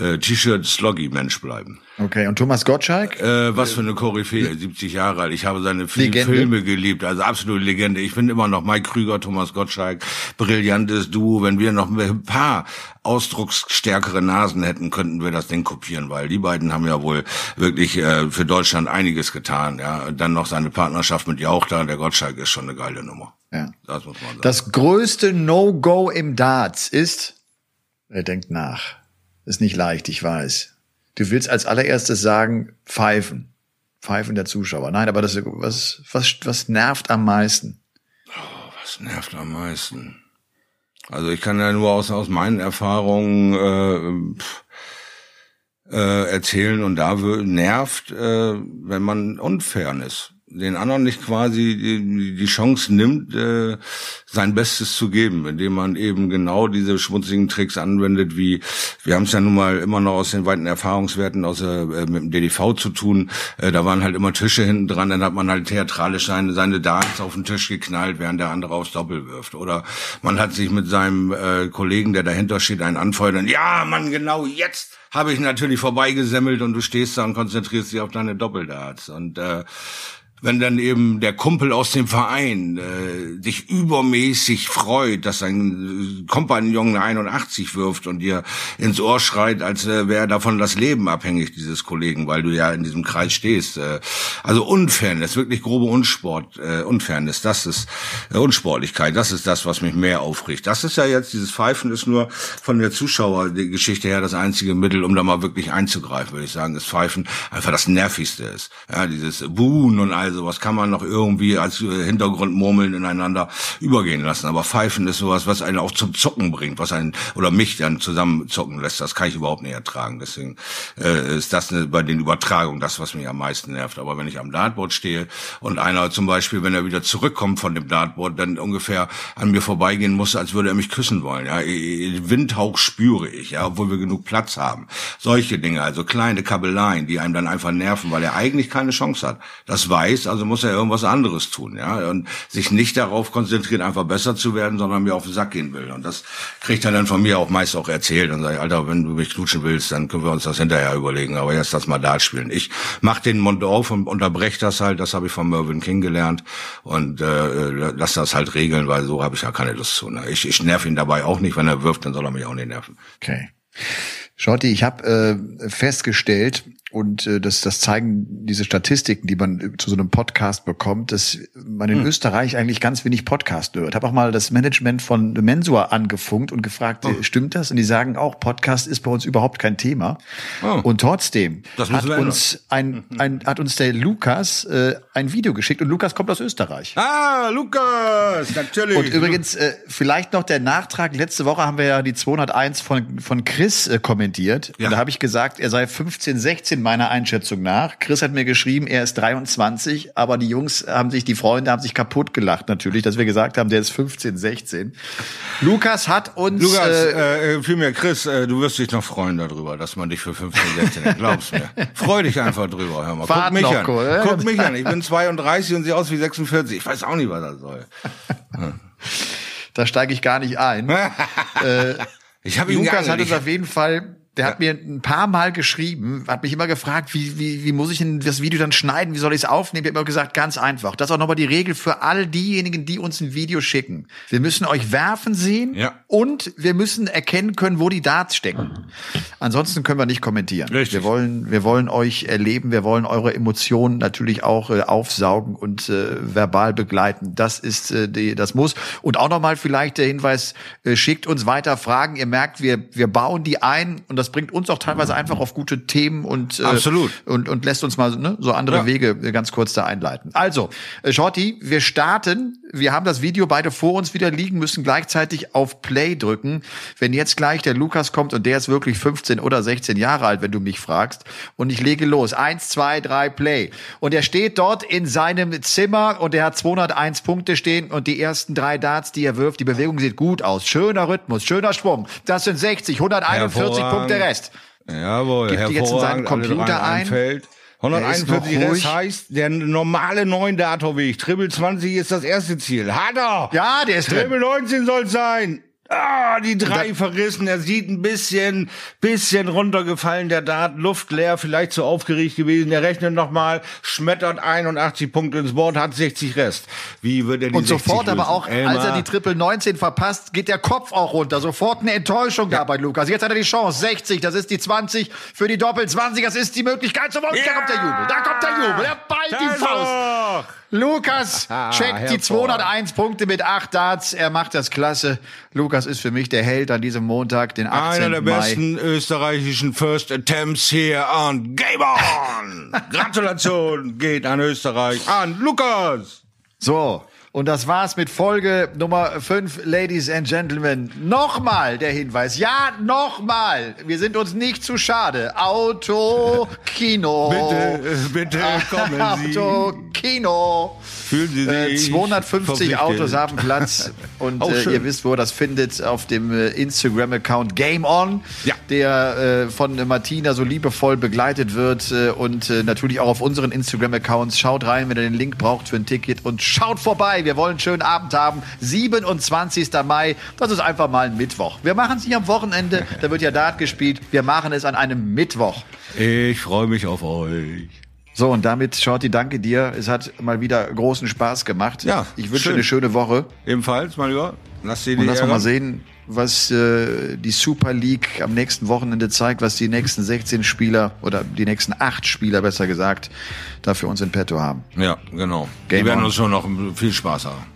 äh, T-Shirt-Sloggy-Mensch bleiben. Okay, und Thomas Gottschalk? Äh, was für eine Koryphäe, 70 Jahre alt. Ich habe seine Legende. Filme geliebt, also absolute Legende. Ich finde immer noch Mike Krüger, Thomas Gottschalk, brillantes Duo. Wenn wir noch ein paar ausdrucksstärkere Nasen hätten, könnten wir das Ding kopieren, weil die beiden haben ja wohl wirklich äh, für Deutschland einiges getan. Ja, dann noch seine Partnerschaft mit Jauch da, der Gottschalk ist schon eine geile Nummer. Ja. Das muss man sagen. Das größte No-Go im Darts ist, er denkt nach. Ist nicht leicht, ich weiß. Du willst als allererstes sagen, pfeifen. Pfeifen der Zuschauer. Nein, aber das, was, was, was nervt am meisten? Oh, was nervt am meisten? Also ich kann ja nur aus, aus meinen Erfahrungen äh, äh, erzählen und da nervt, äh, wenn man Unfairness den anderen nicht quasi die, Chance nimmt, äh, sein Bestes zu geben, indem man eben genau diese schmutzigen Tricks anwendet, wie wir haben es ja nun mal immer noch aus den weiten Erfahrungswerten aus äh, mit dem DDV zu tun. Äh, da waren halt immer Tische hinten dran, dann hat man halt theatralisch seine, seine Darts auf den Tisch geknallt, während der andere aufs Doppel wirft. Oder man hat sich mit seinem äh, Kollegen, der dahinter steht, einen anfeuern. Ja, Mann, genau jetzt habe ich natürlich vorbeigesemmelt und du stehst da und konzentrierst dich auf deine Doppeldarts. Und äh, wenn dann eben der Kumpel aus dem Verein äh, sich übermäßig freut, dass sein Kompagnon 81 wirft und dir ins Ohr schreit, als äh, wäre davon das Leben abhängig dieses Kollegen, weil du ja in diesem Kreis stehst. Äh, also Unfairness, wirklich grobe Unsport, äh, Unfairness, das ist äh, Unsportlichkeit, das ist das, was mich mehr aufregt. Das ist ja jetzt, dieses Pfeifen ist nur von der Zuschauergeschichte her das einzige Mittel, um da mal wirklich einzugreifen, würde ich sagen, das Pfeifen einfach das Nervigste ist. Ja, dieses Buhen und all all sowas kann man noch irgendwie als äh, Hintergrundmurmeln ineinander übergehen lassen. Aber Pfeifen ist sowas, was einen auch zum Zucken bringt, was einen oder mich dann zusammenzucken lässt. Das kann ich überhaupt nicht ertragen. Deswegen äh, ist das eine, bei den Übertragungen das, was mich am meisten nervt. Aber wenn ich am Dartboard stehe und einer zum Beispiel, wenn er wieder zurückkommt von dem Dartboard, dann ungefähr an mir vorbeigehen muss, als würde er mich küssen wollen. Ja, Windhauch spüre ich, ja, obwohl wir genug Platz haben. Solche Dinge, also kleine Kabeleien, die einem dann einfach nerven, weil er eigentlich keine Chance hat. Das weiß weiß, also muss er irgendwas anderes tun, ja, und sich nicht darauf konzentrieren, einfach besser zu werden, sondern mir auf den Sack gehen will. Und das kriegt er dann von mir auch meist auch erzählt und sage, Alter, wenn du mich knutschen willst, dann können wir uns das hinterher überlegen, aber jetzt lass mal Dart spielen. Ich mach den Mund auf und unterbreche das halt, das habe ich von Mervyn King gelernt und äh, lass das halt regeln, weil so habe ich ja keine Lust zu. Ne? Ich, ich nerv ihn dabei auch nicht, wenn er wirft, dann soll er mich auch nicht nerven. Okay. Schotti, ich habe äh, festgestellt, und äh, das, das zeigen diese Statistiken, die man zu so einem Podcast bekommt, dass man in hm. Österreich eigentlich ganz wenig Podcast hört. Habe auch mal das Management von Mensur angefunkt und gefragt, oh. stimmt das? Und die sagen auch, Podcast ist bei uns überhaupt kein Thema. Oh. Und trotzdem hat uns ein, ein hat uns der Lukas äh, ein Video geschickt und Lukas kommt aus Österreich. Ah, Lukas, natürlich. Und übrigens äh, vielleicht noch der Nachtrag. Letzte Woche haben wir ja die 201 von von Chris äh, kommentiert. Ja. Und da habe ich gesagt, er sei 15, 16 16 meiner Einschätzung nach. Chris hat mir geschrieben, er ist 23, aber die Jungs haben sich, die Freunde haben sich kaputt gelacht natürlich, dass wir gesagt haben, der ist 15, 16. Lukas hat uns... Lukas, äh, äh, vielmehr Chris, äh, du wirst dich noch freuen darüber, dass man dich für 15, 16 nennt, glaub's mir. [LAUGHS] Freu dich einfach drüber, hör mal. Guck mich an. Cool. Guck mich an, ich bin 32 und sehe aus wie 46. Ich weiß auch nicht, was das soll. [LAUGHS] Da steige ich gar nicht ein. [LAUGHS] äh, ich hab Lukas hat uns auf jeden Fall der ja. hat mir ein paar Mal geschrieben, hat mich immer gefragt, wie, wie, wie muss ich denn das Video dann schneiden, wie soll ich es aufnehmen? Ich habe immer gesagt, ganz einfach. Das ist auch nochmal die Regel für all diejenigen, die uns ein Video schicken. Wir müssen euch werfen sehen ja. und wir müssen erkennen können, wo die Darts stecken. [LAUGHS] Ansonsten können wir nicht kommentieren. Richtig. Wir wollen, wir wollen euch erleben, wir wollen eure Emotionen natürlich auch äh, aufsaugen und äh, verbal begleiten. Das ist äh, die, das muss. Und auch nochmal vielleicht der Hinweis, äh, schickt uns weiter Fragen. Ihr merkt, wir, wir bauen die ein und das das bringt uns auch teilweise einfach auf gute Themen und, äh, Absolut. und, und lässt uns mal ne, so andere ja. Wege ganz kurz da einleiten. Also, äh, Shorty, wir starten. Wir haben das Video beide vor uns wieder liegen, müssen gleichzeitig auf Play drücken. Wenn jetzt gleich der Lukas kommt und der ist wirklich 15 oder 16 Jahre alt, wenn du mich fragst, und ich lege los. Eins, zwei, drei, Play. Und er steht dort in seinem Zimmer und er hat 201 Punkte stehen und die ersten drei Darts, die er wirft, die Bewegung sieht gut aus. Schöner Rhythmus, schöner Schwung. Das sind 60, 141 Punkte der Rest. Jawohl, Gibt die jetzt in seinen Computer ein. Einfällt. 141 Rest heißt, der normale 9 Datorweg. Triple 20 ist das erste Ziel. Hat er! Ja, der ist Triple 19 soll sein. Ah, die drei verrissen. Er sieht ein bisschen, bisschen runtergefallen. Der Dart luftleer, vielleicht zu aufgeregt gewesen. Er rechnet nochmal, schmettert 81 Punkte ins Board, hat 60 Rest. Wie wird er die Und sofort aber auch, Elmar. als er die Triple 19 verpasst, geht der Kopf auch runter. Sofort eine Enttäuschung ja. da bei Lukas. Jetzt hat er die Chance. 60, das ist die 20 für die Doppel 20. Das ist die Möglichkeit zum Wunsch. Ja. Da kommt der Jubel. Da kommt der Jubel. Er ballt die Faust. Lukas checkt die 201 Punkte mit 8 Darts. Er macht das klasse. Lukas ist für mich der Held an diesem Montag, den 18. Einer der Mai. besten österreichischen First Attempts hier an Game On. [LAUGHS] Gratulation geht an Österreich, an Lukas. So, und das war's mit Folge Nummer 5, Ladies and Gentlemen. Nochmal der Hinweis. Ja, nochmal. Wir sind uns nicht zu schade. Auto, Kino. [LAUGHS] Bitte, bitte kommen Sie. Auto, Kino. Fühlen Sie Äh, sich 250 verpflichtet. Autos haben Platz [LAUGHS] und Oh, äh, ihr wisst, wo ihr das findet, auf dem äh, Instagram-Account Game On, Ja. der äh, von äh, Martina so liebevoll begleitet wird äh, und äh, natürlich auch auf unseren Instagram-Accounts. Schaut rein, wenn ihr den Link braucht für ein Ticket und schaut vorbei. Wir wollen einen schönen Abend haben. 27. Mai, das ist einfach mal ein Mittwoch. Wir machen es nicht am Wochenende, [LAUGHS] da wird ja Dart gespielt. Wir machen es an einem Mittwoch. Ich freue mich auf euch. So, und damit, Shorty, danke dir. Es hat mal wieder großen Spaß gemacht. Ja, ich wünsche schön. eine schöne Woche. Ebenfalls, mein Lieber. Lass dir Und lass uns mal sehen, was äh, die Super League am nächsten Wochenende zeigt, was die nächsten 16 Spieler oder die nächsten 8 Spieler besser gesagt da für uns in petto haben. Ja, genau. Game die werden on. uns schon noch viel Spaß haben.